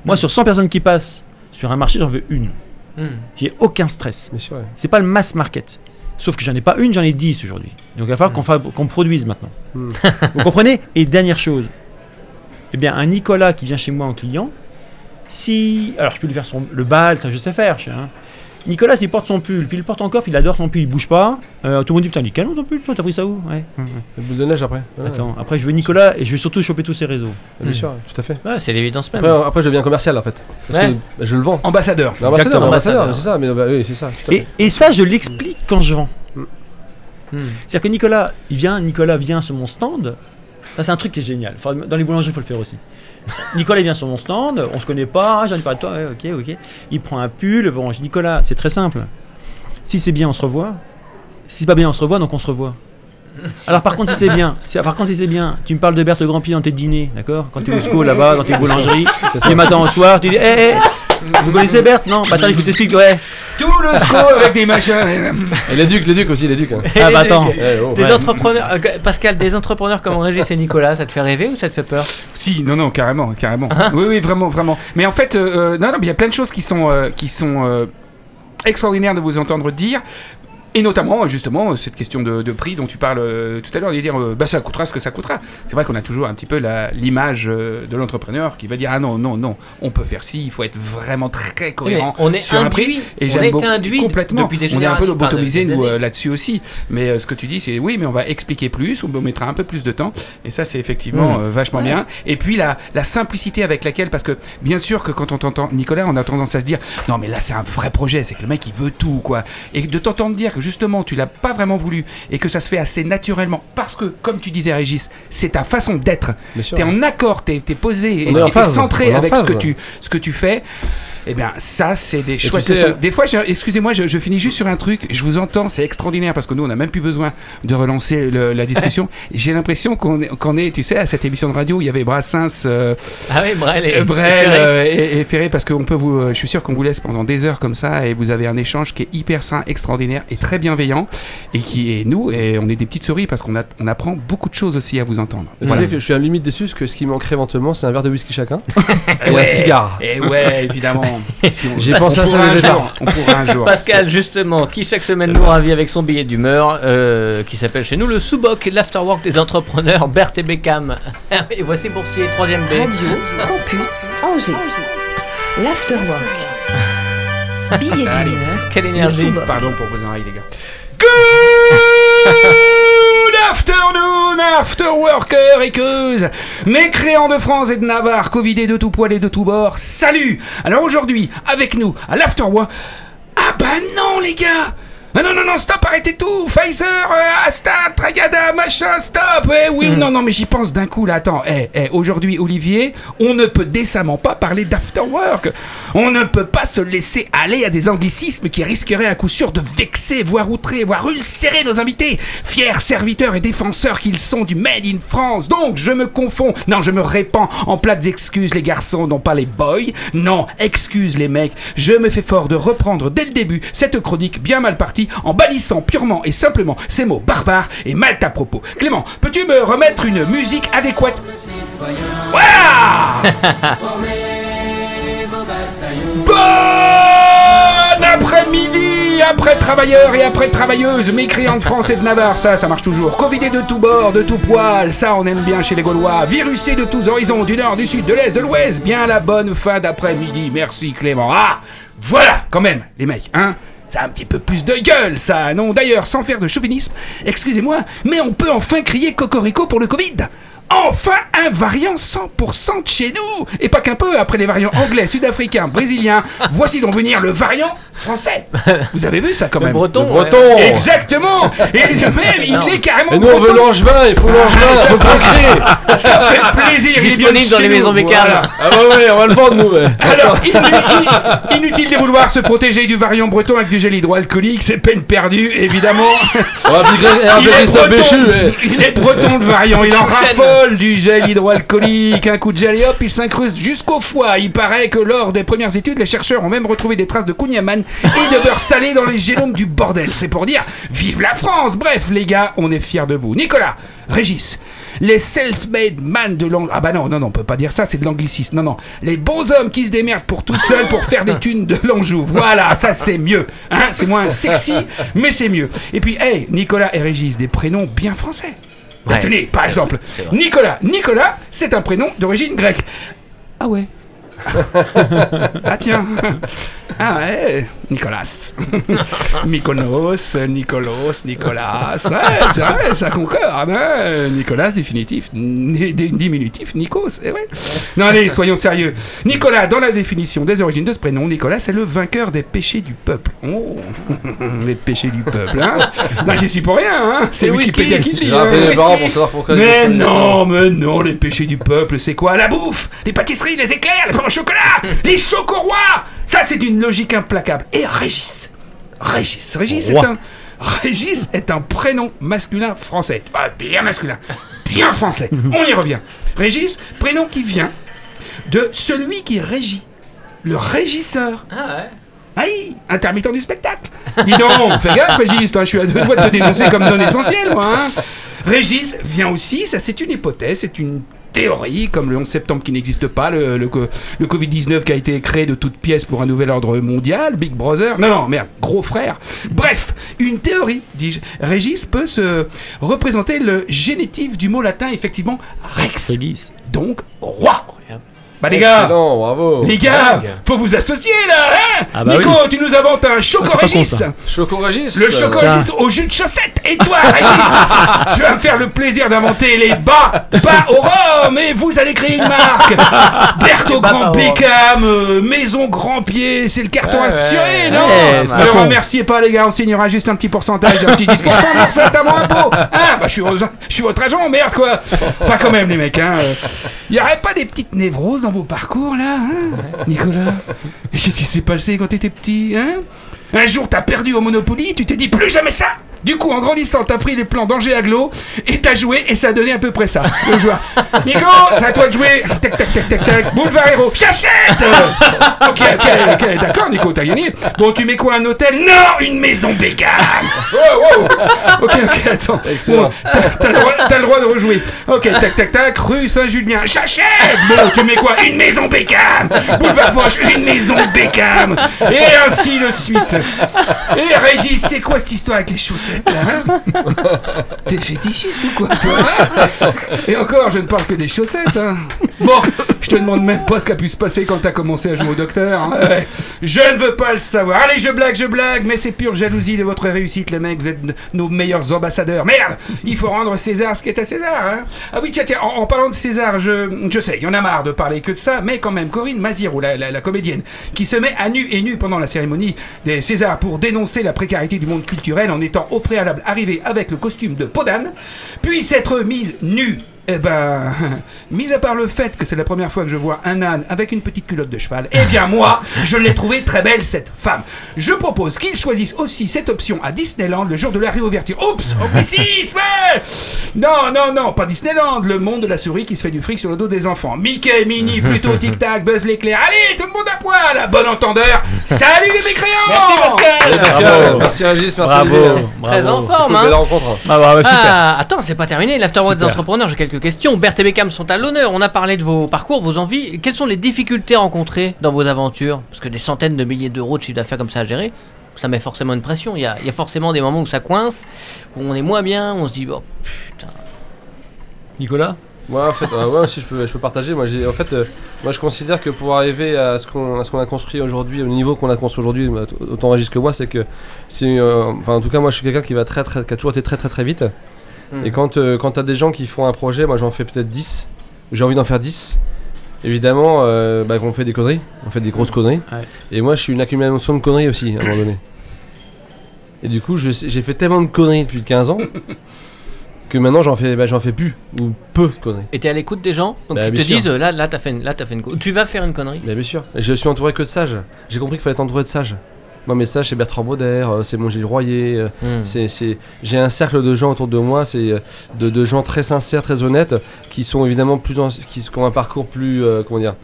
Moi, sur 100 personnes qui passent sur un marché, j'en veux une.
Mhm.
J'ai aucun stress.
Ouais.
C'est pas le mass market. Sauf que j'en ai pas une, j'en ai 10 aujourd'hui. Donc il va falloir qu'on fa- qu'on produise maintenant.
Mm.
Vous comprenez? Et dernière chose. Eh bien, un Nicolas qui vient chez moi en client, si. Alors je peux lui faire son, le bal, ça je sais faire. je sais, hein. Nicolas, il porte son pull, puis il le porte encore, puis il adore son pull, il bouge pas. Euh, tout le monde dit Putain, il est canon ton pull, toi, t'as pris ça où Ouais.
Le boule de neige après. Ouais,
Attends, après je veux Nicolas et je veux surtout choper tous ses réseaux.
Bien sûr, tout à fait.
Ouais, c'est l'évidence même.
Après, après, je deviens commercial en fait. Parce
Ouais.
que bah, je le vends.
Ambassadeur.
Mais Ambassadeur, ambassadeur, c'est ça, mais bah, oui, ça.
Et, et ça, je l'explique quand je vends.
Mm.
Hmm.
C'est-à-dire que Nicolas, il vient, Nicolas vient sur mon stand. Ça, c'est un truc qui est génial. Enfin, dans les boulangeries, il faut le faire aussi. Nicolas vient sur mon stand, on se connaît pas, ah, j'en ai parlé de toi, ouais, ok, ok. Il prend un pull, bon, je dis, Nicolas, c'est très simple. Si c'est bien, on se revoit. Si c'est pas bien, on se revoit, donc on se revoit. Alors par contre, si c'est bien, si- par contre, si c'est bien, tu me parles de Berthe Grandpied dans tes dîners, d'accord? Quand tu es au SCO là-bas, dans tes boulangeries, les matins au soir, tu dis, hé, hé, vous connaissez Berthe Non, bah attends, il faut t'expliquer, ouais.
Tout le score avec des machins.
Et les ducs, les ducs aussi, les ducs. hein.
Et
Ah
les-
bah attends.
des-
Eh, oh.
Des
Ouais.
entrepreneurs, euh, Pascal, des entrepreneurs comme Régis et Nicolas, ça te fait rêver ou ça te fait peur?
Si, non, non, carrément, carrément.
Ah.
oui, oui, vraiment, vraiment. Mais en fait, euh, euh, non, non, mais il y a plein de choses qui sont, euh, qui sont euh, extraordinaires de vous entendre dire. Et notamment, justement, cette question de, de prix dont tu parles euh, tout à l'heure, de dire euh, bah, ça coûtera ce que ça coûtera. C'est vrai qu'on a toujours un petit peu l'image euh, de l'entrepreneur qui va dire ah non, non, non, on peut faire ci, il faut être vraiment très cohérent.
on est
sur un prix.
induit,
Et
on
beaucoup-
induit
complètement.
depuis des
on est un peu lobotomisé nous là-dessus aussi. Mais ce que tu dis, c'est oui, mais on va expliquer plus, on mettra un peu plus de temps. Et ça, c'est effectivement
Mm.
euh, vachement bien. Et puis la, la simplicité avec laquelle, parce que bien sûr que quand on t'entend Nicolas, on a tendance à se dire non, mais là c'est un vrai projet, c'est que le mec il veut tout quoi. Et de t'entendre dire que justement tu l'as pas vraiment voulu et que ça se fait assez naturellement parce que, comme tu disais Régis, c'est ta façon d'être.
Sûr.
T'es en accord, t'es es posé,
On
et t'es
phase,
centré avec ce que tu ce que tu fais. Eh bien, ça, c'est des
tu
chouettes
sais-
leçons. Des fois, excusez-moi, je, je finis juste sur un truc. Je vous entends, c'est extraordinaire parce que nous, on n'a même plus besoin de relancer le- la discussion. j'ai l'impression qu'on est, qu'on est, tu sais, à cette émission de radio où il y avait Brassens, euh,
Ah oui, Brel et
euh, Brel
Ferré.
euh, et, et Ferré, parce qu'on peut vous, euh, je suis sûr qu'on vous laisse pendant des heures comme ça et vous avez un échange qui est hyper sain, extraordinaire et très bienveillant et qui est nous et on est des petites souris parce qu'on a- on apprend beaucoup de choses aussi à vous entendre.
Je
Voilà.
sais que je suis à la limite déçu parce que ce qui manquerait éventuellement, c'est un verre de whisky chacun et
Ouais.
un cigare.
Et ouais, évidemment. Si on-
J'ai
on
pensé à ça
un jour, On pourra un jour.
Pascal, justement, qui chaque semaine nous ravit avec son billet d'humeur, euh, qui s'appelle chez nous le Soubok, l'afterwork des entrepreneurs, Berthe et Beckham. Et voici Boursier, troisième B.
Radio Campus Angers. L'Afterwork. Billet d'humeur.
Quelle énergie.
Pardon pour vos oreilles, les gars. Afternoon, afterworker et queuses, mécréants de France et de Navarre, covidés de tout poil et de tout bord, salut. Alors aujourd'hui, avec nous, à l'afterwork... Ah bah non, les gars. Ah non, non, non, stop, arrêtez tout. Pfizer, euh, Asta, Tragada, machin, stop. Eh oui, non, non, mais j'y pense d'un coup, là, attends. Eh, eh, aujourd'hui, Olivier, on ne peut décemment pas parler d'afterwork. On ne peut pas se laisser aller à des anglicismes qui risqueraient à coup sûr de vexer, voire outrer, voire ulcérer nos invités, fiers serviteurs et défenseurs qu'ils sont du Made in France. Donc, je me confonds, non, je me répands en plates excuses, les garçons, non pas les boys. Non, excuse les mecs, je me fais fort de reprendre dès le début cette chronique bien mal partie en bannissant purement et simplement ces mots barbares et mal à propos. Clément, peux-tu me remettre une musique adéquate? Voilà Bon après-midi, après travailleurs et après travailleuses, mécréants de France et de Navarre, ça, ça marche toujours. Covidés de tous bords, de tout poil, ça on aime bien chez les Gaulois. Virusés de tous horizons, du nord, du sud, de l'est, de l'ouest, bien la bonne fin d'après-midi. Merci Clément. Ah, voilà, quand même, les mecs, hein ça a un petit peu plus de gueule, ça, non D'ailleurs, sans faire de chauvinisme, excusez-moi, mais on peut enfin crier Cocorico pour le Covid Enfin un variant 100% de chez nous Et pas qu'un peu, après les variants anglais, sud-africains, brésiliens, voici donc venir le variant français Vous avez vu ça quand
Le
même
breton.
Le
ouais.
breton
Exactement Et le même, il
Non.
est carrément
Et nous on veut
breton.
l'angevin, il faut l'angevin,
ça
créer
Ça fait plaisir il est bien
Disponible dans les maisons
voilà.
Ah bah ouais, on va le vendre nous ouais.
Alors, inutile, inutile de vouloir se protéger du variant breton avec du gel hydroalcoolique, c'est peine perdue, évidemment.
On va appeler Greg- appeler Christophe Béchu eh.
il est breton le variant, il en
Prochaine.
Du gel hydroalcoolique. Un coup de gel et hop, il s'incruste jusqu'au foie. Il paraît que lors des premières études, les chercheurs ont même retrouvé des traces de kouign-amann et de beurre salé dans les génomes du bordel. C'est pour dire, vive la France Bref, les gars, on est fiers de vous. Nicolas, Régis, les self-made man de l'angle. Ah bah non, non, non, on peut pas dire ça, c'est de l'anglicisme. Non, non. Les bons hommes qui se démerdent pour tout seuls pour faire des thunes de l'Anjou. Voilà, ça c'est mieux. Hein c'est moins sexy, mais c'est mieux. Et puis, hey, Nicolas et Régis, des prénoms bien français. Bah,
Ouais.
tenez, par exemple,
c'est vrai.
Nicolas. Nicolas, c'est un prénom d'origine grecque. Ah ouais. ah tiens. Ah ouais. Nicolas. Mykonos, Nicolas, Nicolas. Ouais, c'est vrai, ça concorde. hein. Nicolas, définitif. Ni- dé- Diminutif, Nikos. eh ouais. Non, allez, soyons sérieux. Nicolas, dans la définition des origines de ce prénom, Nicolas, c'est le vainqueur des péchés du peuple. Oh, les péchés du peuple, hein. Non, j'y suis pour rien, hein. C'est Wikipédia qui le dit. Hein.
pourquoi.
Mais non, mais non, les péchés du peuple, c'est quoi? La bouffe, les pâtisseries, les éclairs, les pains au chocolat, les chocorois Ça, c'est une logique implacable. Et Régis Régis, Régis est un... Régis est un prénom masculin français. Ah, bien masculin, bien français. On y revient. Régis, prénom qui vient de celui qui régit. Le régisseur.
Ah ouais.
Aïe, intermittent du spectacle. Dis donc, fais gaffe, Régis, toi, je suis à deux doigts de te dénoncer comme non essentiel, moi. hein. Régis vient aussi, ça c'est une hypothèse, c'est une théorie, comme le 11 septembre qui n'existe pas, le, le, co- le Covid-19 qui a été créé de toutes pièces pour un nouvel ordre mondial, Big Brother, non, non, merde, gros frère. Bref, une théorie, dis-je. Régis peut se représenter le génitif du mot latin, effectivement, rex,
Régis.
donc roi. Bah les gars,
Excellent, bravo.
les gars,
Dingue.
faut vous associer là, hein
Ah bah
Nico,
oui.
tu nous inventes un choco
Ah,
Régis
ça.
Choco Régis.
Le choco
Tiens.
Régis au jus de chaussette Et toi, Régis Tu vas me faire le plaisir d'inventer les bas Bas au rhum Et vous allez créer une marque Berthaud Grand Beckham euh, Maison Grand Pied C'est le carton
Ouais,
assuré,
ouais,
non
ouais, c'est pas
Ne
con.
remerciez pas les gars, on signera juste un petit pourcentage Un petit 10% de recette à mon impôt Hein Bah je suis, vos- je suis votre agent, merde quoi Enfin quand même les mecs, hein Il y aurait pas des petites névroses dans parcours là, hein Nicolas? Qu'est-ce qui s'est passé quand t'étais petit, hein? Un jour t'as perdu au Monopoly, tu t'es dit plus jamais ça Du coup, en grandissant, t'as pris les plans danger aglo et t'as joué et ça a donné à peu près ça. Le joueur. Nico, c'est à toi de jouer. Tac, tac, tac, tac, tac. Boulevard Héros. J'achète Ok, ok, ok, d'accord, Nico, t'as gagné. Bon, tu mets quoi, un hôtel? Non, une maison Beckham Oh, wow Ok, ok, attends. Bon, t'as- le, droit- t'as le droit de rejouer. Ok, tac, tac, tac, rue Saint-Julien. J'achète Bon, tu mets quoi? Une maison Beckham Boulevard Foch, une maison Beckham Et ainsi de suite. Et Régis, c'est quoi cette histoire avec les chaussettes? Là hein T'es fétichiste ou quoi toi hein? Et encore, je ne parle que des chaussettes. Hein. Bon, je te demande même pas ce qui a pu se passer quand t'as commencé à jouer au docteur. hein. Ouais. Je ne veux pas le savoir. Allez, je blague, je blague, mais c'est pure jalousie de votre réussite, les mecs. Vous êtes nos meilleurs ambassadeurs. Merde Il faut rendre César ce qui est à César. Hein. Ah oui, tiens, tiens, en, en parlant de César, je, je sais, il y en a marre de parler que de ça, mais quand même, Corinne Maziro, la, la, la comédienne, qui se met à nu et nu pendant la cérémonie des Césars pour dénoncer la précarité du monde culturel en étant au préalable arrivée avec le costume de peau d'âne, puis s'être mise nue. Eh ben, mis à part le fait que c'est la première fois que je vois un âne avec une petite culotte de cheval, eh bien moi, je l'ai trouvée très belle cette femme. Je propose qu'ils choisissent aussi cette option à Disneyland le jour de la réouverture. Oups, anglicisme Non, non, non, pas Disneyland, le monde de la souris qui se fait du fric sur le dos des enfants. Mickey, Minnie, plutôt Tic Tac, Buzz l'éclair. Allez, tout le monde à poil, à bon entendeur. Salut les mécréants
Merci Pascal
Pascal,
Bravo.
merci Régis, merci
Bravo.
Très en forme,
Belle
hein
rencontre.
Ah, bah, ouais, super.
Ah, attends, c'est pas terminé. L'afterworld des entrepreneurs, j'ai quelques questions. Bert et Beckham sont à l'honneur. On a parlé de vos parcours, vos envies. Quelles sont les difficultés rencontrées dans vos aventures? Parce que des centaines de milliers d'euros de chiffre d'affaires comme ça à gérer, ça met forcément une pression. Il y a, il y a forcément des moments où ça coince, où on est moins bien, où on se dit, oh putain.
Nicolas?
Moi, en fait, euh, ouais, si je peux, je peux partager. Moi, j'ai, en fait, euh, moi, je considère que pour arriver à ce qu'on, à ce qu'on a construit aujourd'hui, au niveau qu'on a construit aujourd'hui, bah, autant Régis que moi, c'est que, c'est, euh, enfin, en tout cas, moi, je suis quelqu'un qui va très, très, qui a toujours été très, très, très vite. Et quand, euh, quand t'as des gens qui font un projet, moi, j'en fais peut-être 10. J'ai envie d'en faire 10. Évidemment, euh, bah, qu'on fait des conneries, on fait des grosses conneries.
Ouais.
Et moi, je suis une accumulation de conneries aussi, à un moment donné. Et du coup, j'ai fait tellement de conneries depuis 15 ans que maintenant, j'en fais, bah, j'en fais plus ou peu de conneries.
Et t'es à l'écoute des gens Donc
Bah,
ils te
sûr.
disent, là, là, t'as fait, une- là, t'as fait une. Tu vas faire une connerie.
Bien sûr. Et je suis entouré que de sages. J'ai compris qu'il fallait être entouré de sages. Moi, mes sages, c'est Bertrand Bauder, euh, c'est mon Gilles Royer. euh,
Hmm.
c'est, c'est- J'ai un cercle de gens autour de moi, c'est euh, de, de gens très sincères, très honnêtes, qui sont évidemment plus, en- qui, qui ont un parcours plus, euh, comment dire,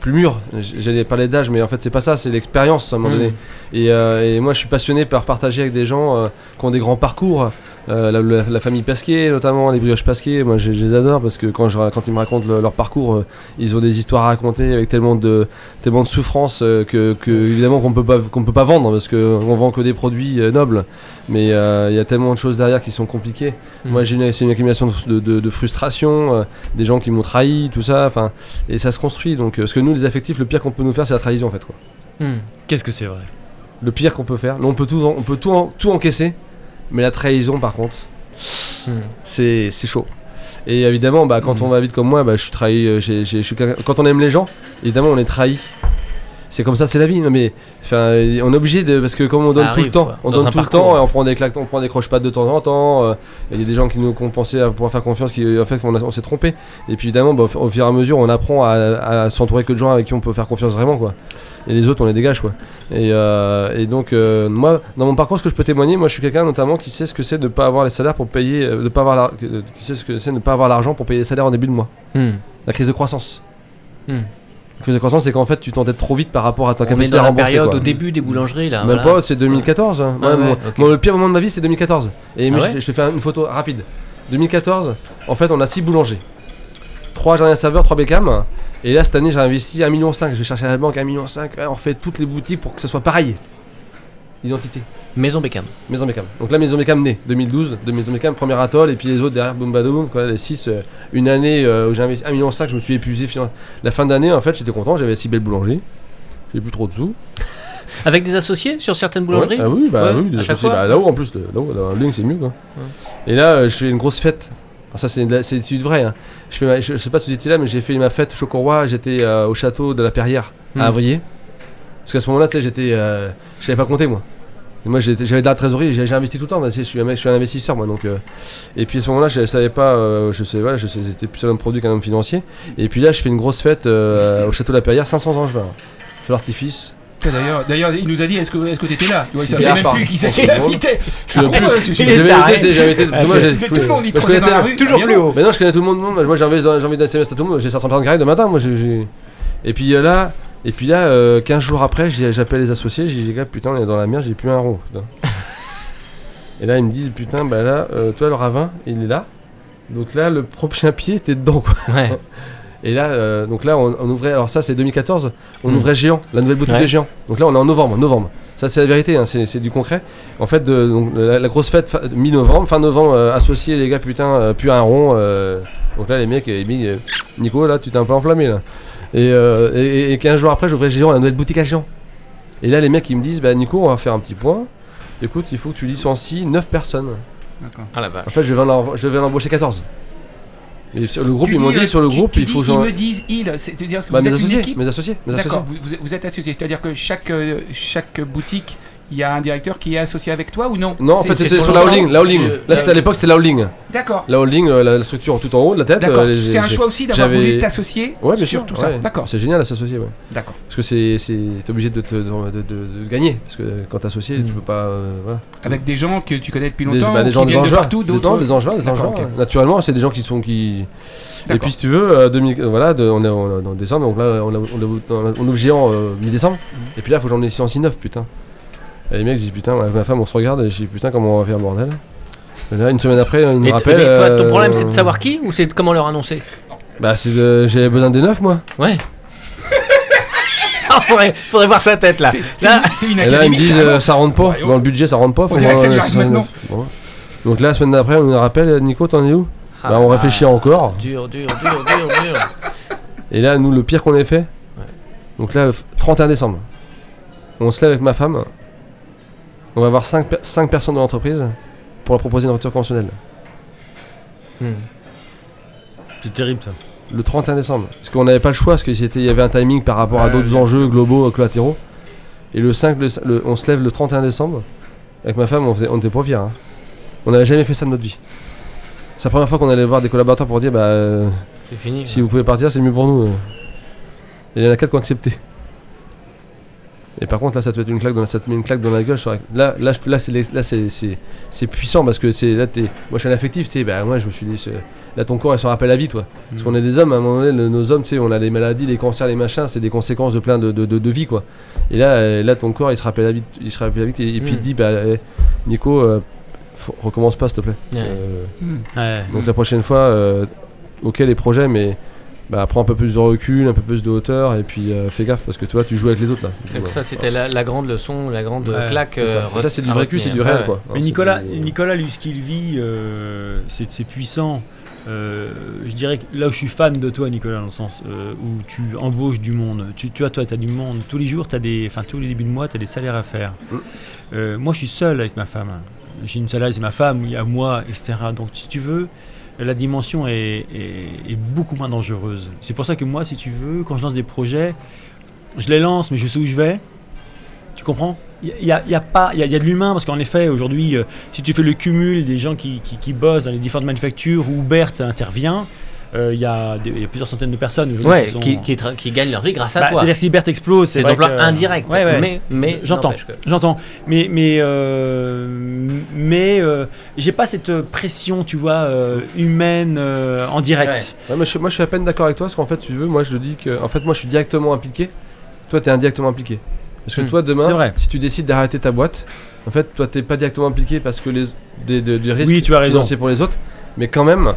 plus mûr. J'allais parler d'âge, mais en fait, c'est pas ça, c'est l'expérience à un moment
Hmm.
donné. Et, euh, et moi, je suis passionné par partager avec des gens qui ont des grands parcours. Euh, la, la- la famille Pasquier, notamment les brioches Pasquier, moi je, je les adore parce que quand, je, quand ils me racontent le- leur parcours, euh, ils ont des histoires à raconter avec tellement de, tellement de souffrance euh, que, que, évidemment qu'on peut pas qu'on peut pas vendre parce qu'on vend que des produits euh, nobles. Mais il y a tellement de choses derrière qui sont compliquées.
Mm.
Moi, j'ai une, c'est une accumulation de, de, de frustration, des gens qui m'ont trahi, tout ça. Enfin, et ça se construit. Donc, parce que nous, les affectifs, le pire qu'on peut nous faire, c'est la trahison en fait. Quoi.
Hmm.
Qu'est-ce que c'est vrai?
Le pire qu'on peut faire. On peut tout, on peut tout, en- tout encaisser, mais la trahison, par contre,
Hmm.
c'est c'est chaud. Et évidemment, bah, quand
Mhm.
on va vite comme moi, bah, je suis trahi. euh, je suis quand on aime les gens, évidemment, on est trahi. C'est comme ça, c'est la vie. non, Mais enfin, on est obligé de parce que comme on
Ça
donne tout le temps,
quoi,
on
dans
donne tout le temps, et on prend des claques, on prend des croche-pattes de temps en temps. euh, Il y a des gens qui nous pensé à pouvoir faire confiance, qui en fait on, s'est trompé. Et puis évidemment, bah, au, au fur et à mesure, on apprend à, à s'entourer que de gens avec qui on peut faire confiance vraiment, quoi. Et les autres, on les dégage, quoi. Et, euh, et donc, euh, moi, dans mon parcours, ce que je peux témoigner, moi, je suis quelqu'un notamment qui sait ce que c'est de ne pas avoir les salaires pour payer, de pas avoir, la- qui sait ce que c'est de ne pas avoir l'argent pour payer les salaires en début de mois.
Hmm.
La crise de croissance.
Hmm.
Crise de croissance, c'est qu'en fait, tu t'endettes trop vite par rapport à ta capacité à
la
rembourser.
période
quoi.
au début des boulangeries là.
Même
voilà.
pas, c'est 2014. hein.
Ah ouais,
le pire moment de ma vie, c'est 2014. Et
Ah
mais
ouais
je, je te fais un- une photo rapide. 2014, en fait, on a 6 boulangers. 3 jardins serveurs, 3 Beckham. Et là, cette année, j'ai investi 1,5 million. Je vais chercher à la banque 1,5 million. On refait toutes les boutiques pour que ça soit pareil. Identité.
Maison Beckham.
Maison Beckham. Donc là, Maison Beckham née, 2012, de Maison Beckham, premier atoll, et puis les autres derrière, boum badoum, quoi, les 6, une année euh, où j'ai investi 1,5 million, je me suis épuisé. finalement. La fin d'année, en fait, j'étais content, j'avais 6 belles boulangeries, j'ai plus trop de sous.
Avec des associés sur certaines boulangeries?
Ouais, Ah oui, bah
Ouais,
oui, des associés, bah, là-haut en plus, là-haut, ligne, c'est mieux quoi. Et là, euh, je fais une grosse fête. Alors ça, c'est de la- vrai. hein. Je, fais ma- je, je sais pas si vous étiez là, mais j'ai fait ma fête au Chocorrois, j'étais euh, au château de la Perrière,
Hmm.
à Avrier. Parce qu'à ce moment-là, tu sais, j'étais. euh, je savais pas compter moi. Et moi, j'avais de la trésorerie, j'ai investi tout le temps. Je suis un mec, je suis un investisseur, moi. Donc, euh, et puis à ce moment-là, je, savais pas, euh, je sais, voilà, je plus un homme produit qu'un homme financier. Et puis là, je fais une grosse fête euh, au château de la Perrière, 500 angevins. Feu d'artifice.
D'ailleurs, d'ailleurs, il nous a dit est-ce que est-ce que t'étais là? Tu vois, il savait même plus qui
contre,
l'invitait.
Je
Ah,
J'avais été, j'avais moi, j'ai-
tout le monde, il dans la rue.
Toujours
bien
plus haut.
Mais non, je connais tout le monde. Moi, j'ai envie, j'ai envie d'un SMS à tout le monde. J'ai 500 personnes qui arrivent le matin. Moi, j'ai- Et puis là, et puis là, euh, 15 jours après, j'appelle les associés. J'ai dit, les gars, putain, on est dans la merde. J'ai plus un rond. putain. et là, ils me disent, putain, bah là, euh, toi, le ravin, il est là. Donc là, le prochain pied était dedans, quoi.
Ouais.
Et là, euh, donc là, on, on ouvrait. Alors ça, c'est 2014. On
Mm.
ouvrait Géant, la nouvelle boutique
Ouais.
des Géants. Donc là, on est en novembre. Novembre. Ça, c'est la vérité. hein, c'est du concret. En fait, de- donc, la, la grosse fête mi-novembre, fin novembre, euh, associés les gars, putain, euh, plus un rond. euh, donc là, les mecs, ils me disent, euh, Nico, là, tu t'es un peu enflammé là. Et, euh, et, et 15 jours après, j'ouvrais Géant, la nouvelle boutique à Géant. Et là, les mecs, ils me disent, bah Nico, on va faire un petit point. Écoute, il faut que tu licencies 9 personnes.
D'accord.
Ah la vache.
En fait, je vais en, je vais en embaucher 14. Et sur le groupe,
Tu
ils m'ont dit,
euh,
sur le
tu-
groupe,
tu
il faut
dis,
genre.
Ils me disent ils, c'est-à-dire que
Bah,
vous
mes
êtes une
associés,
équipe
mes associés, mes associés.
D'accord, vous, vous- vous êtes associé, c'est-à-dire que chaque, euh, chaque boutique, il y a un directeur qui est associé avec toi ou non
Non, en fait, c'était sur la holding. La holding. Là, à l'époque, c'était la holding.
D'accord,
La holding, euh, la structure tout en haut de la tête.
d'accord.
euh,
c'est un choix aussi d'avoir voulu t'associer
Ouais, bien
sur
sûr.
tout ça. D'accord,
C'est génial à s'associer, ouais.
d'accord.
Parce que c'est, t'es obligé de, te- de, gagner. Parce que quand t'es associé, tu
Mm.
peux pas. euh.
Avec des gens que tu connais depuis longtemps,
bah, des gens
qui
des angevins.
partout,
Des-
d'autres.
non, des angevins, des angevins. Naturellement, c'est des gens qui sont qui. Et puis si tu veux, euh, 2000, euh, voilà, on est en décembre, donc là on, ouvre géant euh, mi-décembre.
Mm.
Et puis là, faut que j'en ai 6 9 putain. Et les mecs, je dis putain, avec ma femme, on se regarde et je dis putain, comment on va faire le bordel? Et là, une semaine après, ils me rappellent.
mais toi, ton
euh,
problème c'est de savoir qui ou c'est de comment leur annoncer?
Bah, c'est de- j'avais besoin des 9 moi.
Ouais. Ah, faudrait, faudrait voir sa tête là.
C'est- c'est
Là-
une- C'est une
Et là, ils me disent euh, ça rentre pas,
Ouais,
dans le budget ça rentre pas. Faut voir, euh,
arrive
69. Bon. Donc là, la semaine d'après, on nous rappelle Nico, t'en es où?
Ah,
Bah, on réfléchit encore.
Dur, dur, dur, dur, dur.
Et là, nous, le pire qu'on ait fait, donc là, le f- 31 décembre, on se lève avec ma femme, on va voir 5, personnes de l'entreprise pour leur proposer une rupture conventionnelle.
Hmm.
C'est terrible ça.
Le 31 décembre. Parce qu'on n'avait pas le choix, parce qu'il y avait un timing par rapport à d'autres enjeux globaux, euh, collatéraux. Et le 5, le- le- on se lève le 31 décembre, avec ma femme, on, faisait- on était pas fiers. hein. On n'avait jamais fait ça de notre vie. C'est la première fois qu'on allait voir des collaborateurs pour dire, bah, euh,
C'est fini.
Si vous pouvez partir, c'est mieux pour nous. euh. Et il y en a 4 qui ont accepté. Et par contre, là, ça te met une claque dans la, ça te met une claque dans la gueule. sur la- Là, là, là, c'est, les- là, c'est, c'est, c'est puissant parce que c'est là, t'es, moi, je suis un affectif. Tu sais, bah, moi, je me suis dit, là, ton corps, il se rappelle la vie, toi. Parce qu'on est des hommes. À un moment donné, le- nos hommes, tu sais, on a les maladies, les cancers, les machins. C'est des conséquences de plein de, de, de, de vie, quoi. Et là, euh, là, ton corps, il se rappelle la vie. Il se rappelle la vie. Et, et puis,
Mm.
il te dit, bah, eh, Nico, euh, faut- recommence pas, s'il te plaît.
Ouais.
Euh.
Ouais.
donc la prochaine fois, euh, ok les projets, mais bah, prends un peu plus de recul, un peu plus de hauteur, et puis euh, fais gaffe parce que toi tu joues avec les autres là.
Donc ça c'était la, la grande leçon, la grande
Ouais,
claque.
Ça.
euh,
ça c'est du vrai cul, c'est du réel
Ouais.
quoi.
Mais
Alors,
Nicolas,
du-
Nicolas, lui, ce qu'il vit, euh, c'est puissant. euh, je dirais que là où je suis fan de toi, Nicolas, dans le sens euh, où tu embauches du monde, tu, tu vois, toi, tu as du monde, tous les jours, as des, enfin, tous les débuts de mois, tu as des salaires à faire.
Mm.
Euh, moi, je suis seul avec ma femme. J'ai une salaire, c'est ma femme, il y a moi, etc. Donc, si tu veux, la dimension est, beaucoup moins dangereuse. C'est pour ça que moi, si tu veux, quand je lance des projets, je les lance, mais je sais où je vais. Tu comprends? Il y a, pas, il y a, de l'humain parce qu'en effet, aujourd'hui, euh, si tu fais le cumul des gens qui, qui, bossent dans les différentes manufactures où Berthe intervient, il y, a des- il y a plusieurs centaines de personnes
Ouais,
qui, sont...
qui, qui, tra- qui gagnent leur vie grâce à
Bah,
toi.
C'est-à-dire que si Berthe explose, c'est
des emplois
que-
indirects.
Ouais, ouais.
Mais, mais
J'entends,
que-
j'entends. Mais, mais, euh, mais euh, j'ai pas cette pression, tu vois, euh, humaine euh, en direct.
Ouais, mais je- moi je suis à peine d'accord avec toi parce qu'en fait, tu veux, moi je dis que en fait, moi je suis directement impliqué. Toi, t'es indirectement impliqué. Parce que
Hmm.
toi, demain,
vrai.
si tu décides d'arrêter ta boîte, en fait, toi, t'es pas directement impliqué parce que les des, des- des risques
Oui, tu as raison.
financiers pour les autres, mais quand même,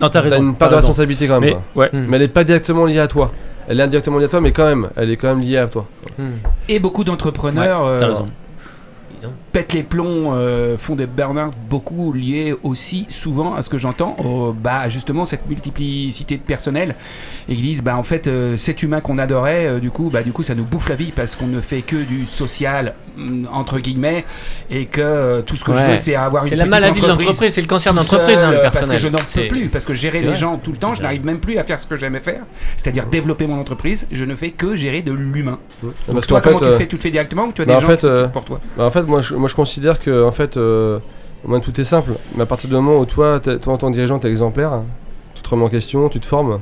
Non, t'as
t'as
raison.
une part de
raison.
responsabilité quand même.
Mais,
quoi.
ouais.
Mais elle est pas directement liée à toi. Elle est indirectement liée à toi, mais quand même, elle est quand même liée à toi.
Et beaucoup d'entrepreneurs
T'as
euh,
raison.
Dis donc.
Pètent les plombs, euh, font des burn-out, beaucoup liés aussi souvent à ce que j'entends, au- bah justement cette multiplicité de personnel, et qui disent bah en fait euh, cet humain qu'on adorait, euh, du coup bah du coup ça nous bouffe la vie parce qu'on ne fait que du social hum, entre guillemets et que euh, tout ce que je
Ouais.
veux c'est avoir une
C'est la maladie de
entreprise
l'entreprise, c'est le cancer d'entreprise, hein, le personnel.
Parce que je n'en peux plus, parce que gérer les gens tout le temps, je n'arrive même plus à faire ce que j'aimais faire, c'est-à-dire développer mon entreprise. Je ne fais que gérer de l'humain. Donc
Parce
toi, comment
fait,
tu
euh,
fais Tu le fais directement ou tu as
bah,
des
en
gens
fait,
qui
euh,
pour toi?
Bah, en fait, moi je, moi je considère que en fait, euh, tout est simple. Mais à partir du moment où toi, toi en tant que dirigeant, t'es exemplaire, tu te remets en question, tu te formes.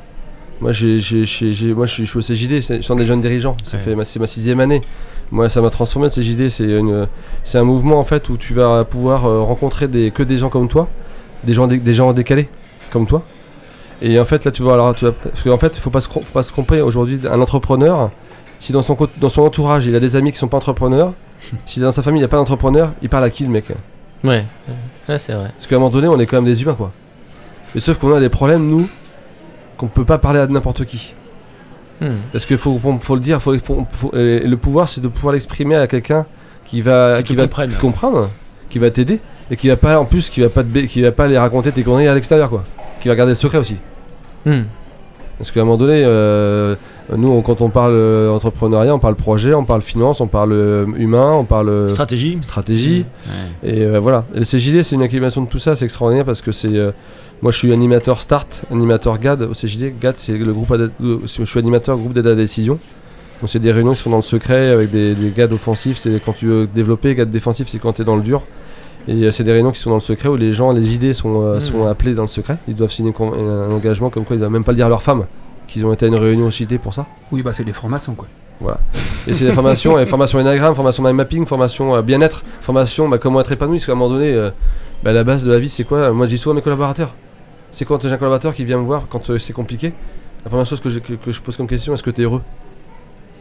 Moi, j'ai, j'ai- j'ai- j'ai- moi je, suis, au CJD, c'est- je suis des jeunes dirigeants. Ça
Ouais.
fait ma, c'est ma sixième année. Moi, ça m'a transformé le CJD. C'est, une, c'est un mouvement en fait où tu vas pouvoir euh, rencontrer des, que des gens comme toi, des gens, des gens décalés comme toi. Et en fait, là, tu vois, alors, tu vas, parce qu'en fait, il faut pas se, faut pas se tromper. Aujourd'hui, un entrepreneur, si dans son, dans son entourage, il a des amis qui sont pas entrepreneurs, si dans sa famille il n'y a pas d'entrepreneur, il parle à qui le mec
Ouais, Ouais, c'est vrai.
Parce qu'à un moment donné, on est quand même des humains quoi. Mais sauf qu'on a des problèmes, nous, qu'on peut pas parler à n'importe qui.
Hmm.
Parce qu'il faut, faut le dire, faut, l'expr- faut- et le pouvoir c'est de pouvoir l'exprimer à quelqu'un qui va,
Qui
va comprendre, qui va t'aider, et qui va pas, en plus, qui va pas, te qui va pas les raconter tes conneries à l'extérieur quoi. Qui va garder le secret aussi.
Hmm.
Parce qu'à un moment donné, euh, nous, on- quand on parle euh, entrepreneuriat, on parle projet, on parle finance, on parle euh, humain, on parle
Stratégie.
stratégie.
Ouais.
Et euh, voilà. Et le CJD, c'est une accumulation de tout ça, c'est extraordinaire parce que c'est. euh, moi, je suis animateur Start, animateur GAD au CJD. GAD, c'est le groupe. Je suis animateur groupe d'aide à la décision. Donc, c'est des réunions qui se font dans le secret avec des, des GAD offensifs. C'est quand tu veux développer. GAD défensif, c'est quand tu es dans le dur. Et euh, c'est des réunions qui sont dans le secret où les gens, les idées sont, euh,
Mhm.
sont appelées dans le secret. Ils doivent signer un engagement comme quoi ils doivent même pas le dire à leur femme qu'ils ont été à une réunion au CJD pour ça.
Oui, bah c'est des formations quoi.
Et c'est des formations, et formation énagramme, formation mind mapping, formation euh, bien-être, formation bah, comment être épanoui. Parce qu'à un moment donné, bah, la base de la vie, c'est quoi? Moi, je dis souvent à mes collaborateurs. C'est quand j'ai un collaborateur qui vient me voir quand c'est compliqué. La première chose que je, que, que je pose comme question, est-ce que tu es heureux?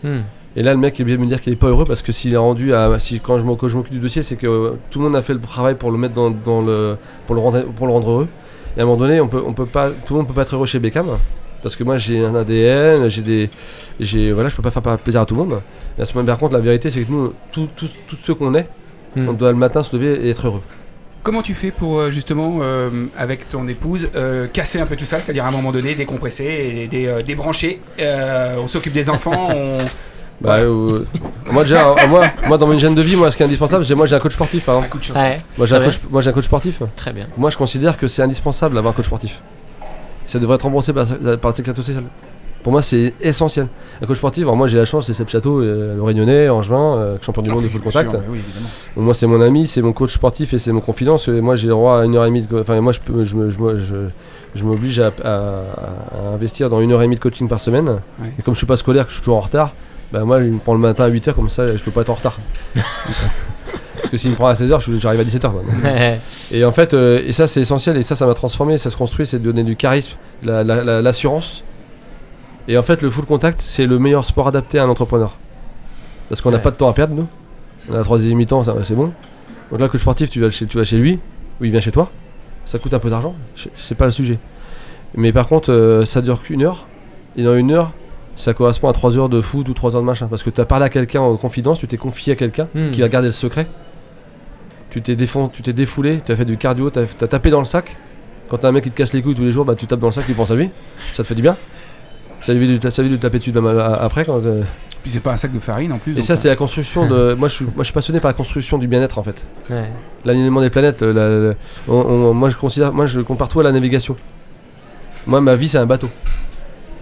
Hmm.
Et là, le mec est obligé de me dire qu'il est pas heureux parce que s'il est rendu à. Si, quand je m'occupe du dossier, c'est que euh, tout le monde a fait le travail pour le mettre dans, dans le. Pour le, rendre, pour le rendre heureux. Et à un moment donné, on peut, on peut pas, tout le monde peut pas être heureux chez Beckham. Parce que moi j'ai un ADN, j'ai des. J'ai, voilà, je peux pas faire plaisir à tout le monde. Et à ce moment par contre, la vérité, c'est que nous, tous ceux qu'on est,
Hmm.
on doit le matin se lever et être heureux.
Comment tu fais pour euh, justement, euh, avec ton épouse, euh, casser un peu tout ça, c'est-à-dire à un moment donné décompresser et dé- débrancher euh, On s'occupe des enfants, on...
Bah,
Ouais.
euh, moi déjà, euh, moi, moi dans mon hygiène de vie, moi ce qui est indispensable, j'ai, moi j'ai un coach sportif par
un
exemple.
Ouais,
Moi j'ai, un
Très
coach, moi j'ai un coach sportif.
très bien.
Moi je considère que c'est indispensable d'avoir un coach sportif. Ça devrait être remboursé par, par la sécurité sociale. Pour moi c'est essentiel. Un coach sportif, alors moi j'ai la chance, c'est Seb Château, euh, le Réunionnais, Angevin, euh, champion du
Ah,
monde de full contact.
sûr, mais oui, évidemment.
Donc, moi c'est mon ami, c'est mon coach sportif et c'est mon confident. Moi j'ai le droit à une heure et demie. De, co- enfin moi je peux, je, me- je, me- je, je m'oblige à, à- à investir dans une heure et demie de coaching par semaine.
Ouais.
Et comme je suis pas scolaire, que je suis toujours en retard, bah moi il me prend le matin à 8h comme ça je peux pas être en retard. Parce que s'il me prend à 16h, je- j'arrive à 17h. quoi. Et en fait, euh, et ça c'est essentiel, et ça ça m'a transformé, ça se construit, c'est de donner du charisme, de la- la- la- l'assurance. et en fait, le full contact, c'est le meilleur sport adapté à un entrepreneur. Parce qu'on n'a
Ouais.
pas de temps à perdre, nous. On a la troisième mi-temps, c'est bon. Donc là, le coach sportif, tu vas, chez, tu vas chez lui, ou il vient chez toi, ça coûte un peu d'argent, c'est pas le sujet. Mais par contre, euh, ça dure qu'une heure, et dans une heure, ça correspond à 3 heures de foot ou 3 heures de machin. Parce que tu as parlé à quelqu'un en confidence, tu t'es confié à quelqu'un
Hmm.
qui va garder le secret. Tu t'es défon- tu t'es défoulé, tu as fait du cardio, tu as, tapé dans le sac. Quand t'as un mec qui te casse les couilles tous les jours, bah tu tapes dans le sac, tu penses à lui. Ça te fait du bien. Ça évite de, ça évite de taper dessus même, euh, après. Quand, euh,
Puis c'est pas un sac de farine en plus.
Et ça, c'est la construction de. Moi je, suis, moi, je suis passionné par la construction du bien-être en fait.
Ouais.
L'alignement des planètes, euh, la- la- on- on- moi je considère, moi je compare tout à la navigation. Moi ma vie c'est un bateau.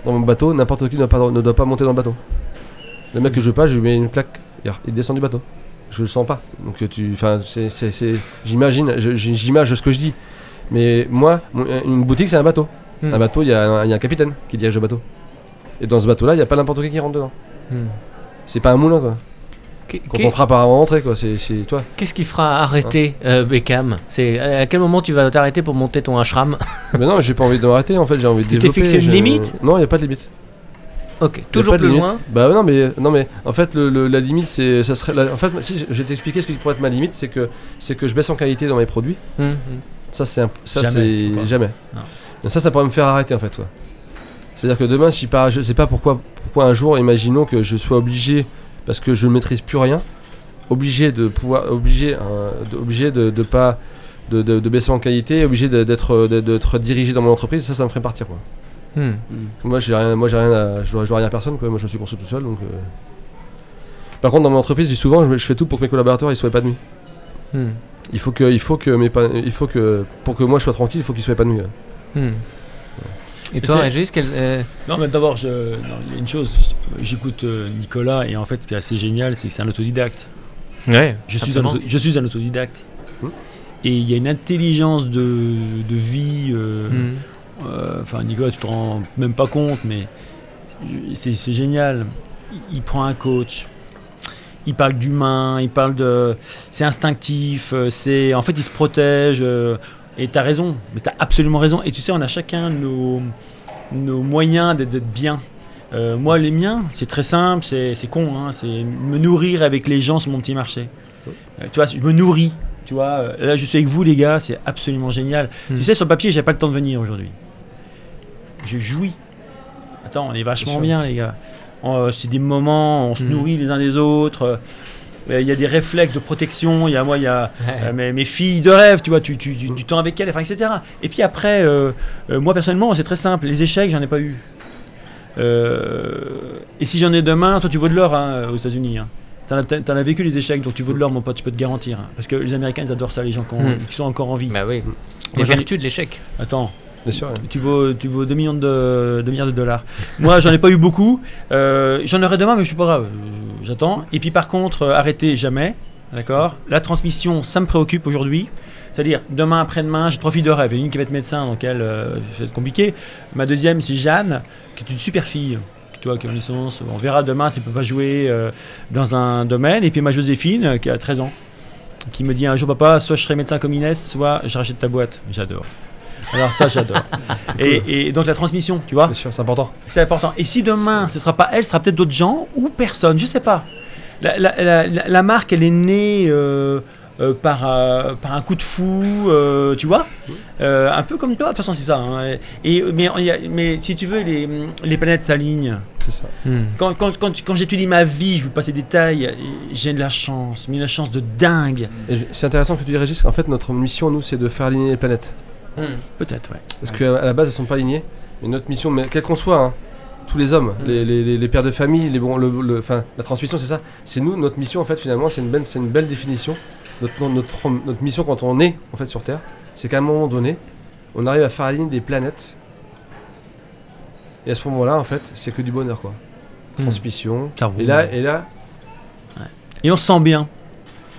Dans mon bateau, n'importe qui ne doit, pas, ne doit pas monter dans le bateau. Le mec que je passe, je lui mets une claque, il descend du bateau. Je le sens pas. Donc tu, enfin, c'est, c'est- c'est- j'imagine, j'image ce que je dis. Mais moi, une boutique c'est un bateau.
Hmm.
Un bateau, il y, a un il y a un capitaine qui dirige le bateau. Et dans ce bateau-là, il n'y a pas n'importe qui qui rentre dedans.
Hmm.
C'est pas un moulin quoi.
Qu'est-
Quand on frappe à rentrer quoi, c'est, toi.
Qu'est-ce qui fera arrêter euh, Beckham? C'est à quel moment tu vas t'arrêter pour monter ton ashram?
Mais non, j'ai pas envie de m'arrêter en fait, j'ai envie de
Tu t'es
développer.
fixé une
je-
limite?
Non, il n'y a pas de limite.
Ok,
Y
toujours plus loin.
Bah non mais non mais en fait le, le- la limite c'est ça serait la- en fait si je vais t'expliquer ce qui pourrait être ma limite c'est que c'est que je baisse en qualité dans mes produits.
Hmm, hmm.
Ça c'est un- ça
Jamais,
c'est jamais. Donc ça ça pourrait me faire arrêter en fait ouais. C'est-à-dire que demain si pas je sais pas pourquoi pourquoi un jour imaginons que je sois obligé parce que je ne maîtrise plus rien obligé de pouvoir obligé de, obligé de, de pas de, de- de baisser en qualité obligé d'être d'être dirigé dans mon entreprise ça ça me ferait partir quoi.
Hmm.
Moi j'ai rien, moi j'ai rien, à- je dois, je dois rien à personne quoi. Moi je suis construit tout seul donc. euh. Par contre dans mon entreprise, je dis souvent, je, je fais tout pour que mes collaborateurs ils soient épanouis.
Hmm.
Il faut que, il faut que mes, il faut que, pour que moi je sois tranquille, il faut qu'ils soient épanouis. ouais.
Hmm. Et toi, Régis, quel- euh,
Non, mais d'abord, il y a une chose. J'écoute euh, Nicolas et en fait, ce qui est assez génial, c'est que c'est un autodidacte.
Ouais,
Je suis, un, je suis un autodidacte. Et il y a une intelligence de, de vie. euh,
Hmm.
euh, Enfin, Nicolas, tu te rends même pas compte, mais c'est génial. Il, il prend un coach. Il parle d'humain, il parle de. C'est instinctif, c'est. En fait, il se protège. euh, et t'as raison, mais t'as absolument raison. Et tu sais, on a chacun nos, nos moyens d'être bien. Euh, moi, les miens, c'est très simple, c'est c'est con, hein, c'est me nourrir avec les gens sur mon petit marché. Euh, tu vois, je me nourris. Tu vois, Euh, là, je suis avec vous, les gars, c'est absolument génial.
Hmm.
Tu sais, sur le papier, j'ai pas le temps de venir aujourd'hui. Je jouis. Attends, on est vachement bien, les gars. Euh, c'est des moments, on se
Hmm.
nourrit les uns des autres. Il y a des réflexes de protection. Il y a moi, il y a
Ouais.
euh, mes, mes filles de rêve, tu vois, tu, tu, tu- du temps avec elles, enfin, etc. Et puis après, euh, euh, moi personnellement, c'est très simple. Les échecs, j'en ai pas eu. Et si j'en ai demain, toi, tu vaux de l'or hein, aux États-Unis. Hein. T'en as, vécu les échecs, donc tu vaux de l'or, mon pote, je peux te garantir. hein. Parce que les Américains, ils adorent ça, les gens qui, ont-
Hmm.
qui sont encore en vie.
Bah oui. Les
Moi,
vertus de l'échec.
Attends, Tu vaux, tu vaux 2 millions de, 2 milliards de dollars. Moi, j'en ai pas eu beaucoup. Euh, j'en aurai demain, mais je suis pas grave. J'attends. Et puis, par contre, euh, arrêtez jamais. D'accord? La transmission, ça me préoccupe aujourd'hui. C'est-à-dire, demain, après-demain, j'ai filles de rêve. Il y a une qui va être médecin, donc elle, euh, ça compliqué. Ma deuxième, c'est Jeanne, qui est une super fille. Toi, qui est en licence. On verra demain si elle peut pas jouer euh, dans un domaine. Et puis ma Joséphine, qui a 13 ans, qui me dit un jour, papa, soit je serai médecin comme Inès, soit je rachète ta boîte. J'adore. Alors ça, j'adore. et, et donc la transmission, tu vois
Bien sûr, c'est important.
c'est important. Et si demain, ce sera pas elle, ce sera peut-être d'autres gens ou personne, je sais pas. La, la- la- la- la marque, elle est née euh, euh, par, euh, par un coup de fou, euh, tu vois Euh, Un peu comme toi, de toute façon, c'est ça. hein. Et, mais, il y a- mais si tu veux, les, les planètes s'alignent.
C'est ça.
Hmm.
Quand, quand, quand, quand j'étudie ma vie, je vous passe les détails, j'ai de la chance, mais une chance de dingue.
C'est intéressant que tu dis Régis. En fait, notre mission nous, c'est de faire aligner les planètes.
Hmm.
Peut-être, ouais.
Parce qu'à à la base, elles sont pas alignées. Mais notre mission, mais quel qu'on soit, hein, tous les hommes,
Mm.
les, les- les- les pères de famille, les bons, le, le- enfin, la transmission, c'est ça. C'est nous, notre mission, en fait, finalement, c'est une belle, c'est une belle définition. Notre, notre, notre mission quand on est en fait sur Terre, c'est qu'à un moment donné, on arrive à faire aligner des planètes. Et à ce moment-là, en fait, c'est que du bonheur, quoi.
Mm.
Transmission. Et là, et là,
Et on se sent bien.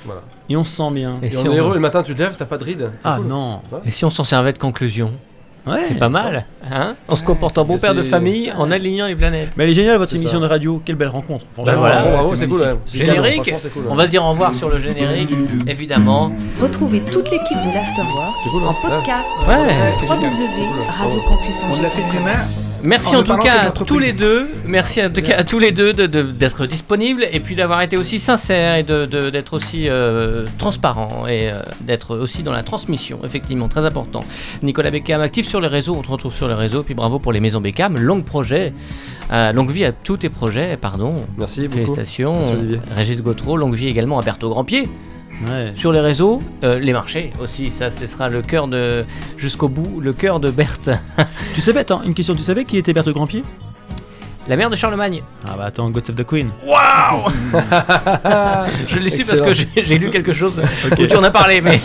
voilà.
Et on se sent bien.
Et
Et
si
on est heureux le matin, tu te lèves, t'as pas de rides.
Ah
cool.
non.
Et si on s'en servait de conclusion
Ouais.
C'est pas mal, hein On se comporte en bon père de famille en alignant les planètes.
Mais elle est géniale votre émission
ça.
de radio. Quelle belle rencontre.
Bah voilà,
bravo,
c'est
cool. ouais.
Générique.
cool.
On va se dire au revoir sur le générique, évidemment.
Retrouvez toute l'équipe de l'Afterwork
cool,
en
hein.
podcast
Ouais,
c'est génial.
www.radiocampusangers.com.
On l'a fait mains.
Merci
En
en, tout cas à tous les deux. Merci en tout cas à tous les deux de- de- d'être disponibles et puis d'avoir été aussi sincères et d'être aussi euh, transparents et euh, d'être aussi dans la transmission. Effectivement, très important. Nicolas Beckham actif sur les réseaux. On te retrouve sur les réseaux. Puis bravo pour les maisons Beckham. Longue projet, euh, longue vie à tous tes projets. Pardon.
Merci beaucoup.
Félicitations.
Merci.
Régis Gautreau, longue vie également à Berthaud Grandpied.
Ouais.
sur les réseaux, euh, les marchés aussi. Ça, ce sera le cœur de jusqu'au bout, le cœur de Berthe,
Tu savais, attends, une question, tu savais qui était Berthe Grandpied?
La mère de Charlemagne.
Ah bah attends, Gods of the Queen.
Je l'ai su parce que j'ai lu quelque chose où tu en as parlé, mais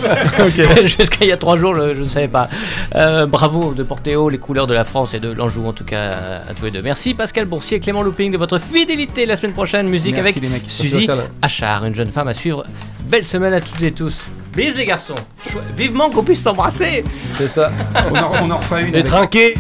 jusqu'à il y a trois jours, je ne savais pas. Euh, bravo de porter haut les couleurs de la France et de l'Anjou, en tout cas à tous les deux. Merci Pascal Boursier et Clément Looping de votre fidélité la semaine prochaine. Musique
Merci,
avec
les mecs.
Suzy. Achard, une jeune femme à suivre. Belle semaine à toutes et tous. Bis les garçons. Chou- Vivement qu'on puisse s'embrasser.
C'est ça.
On en, on en refera une.
Et
avec-
trinquer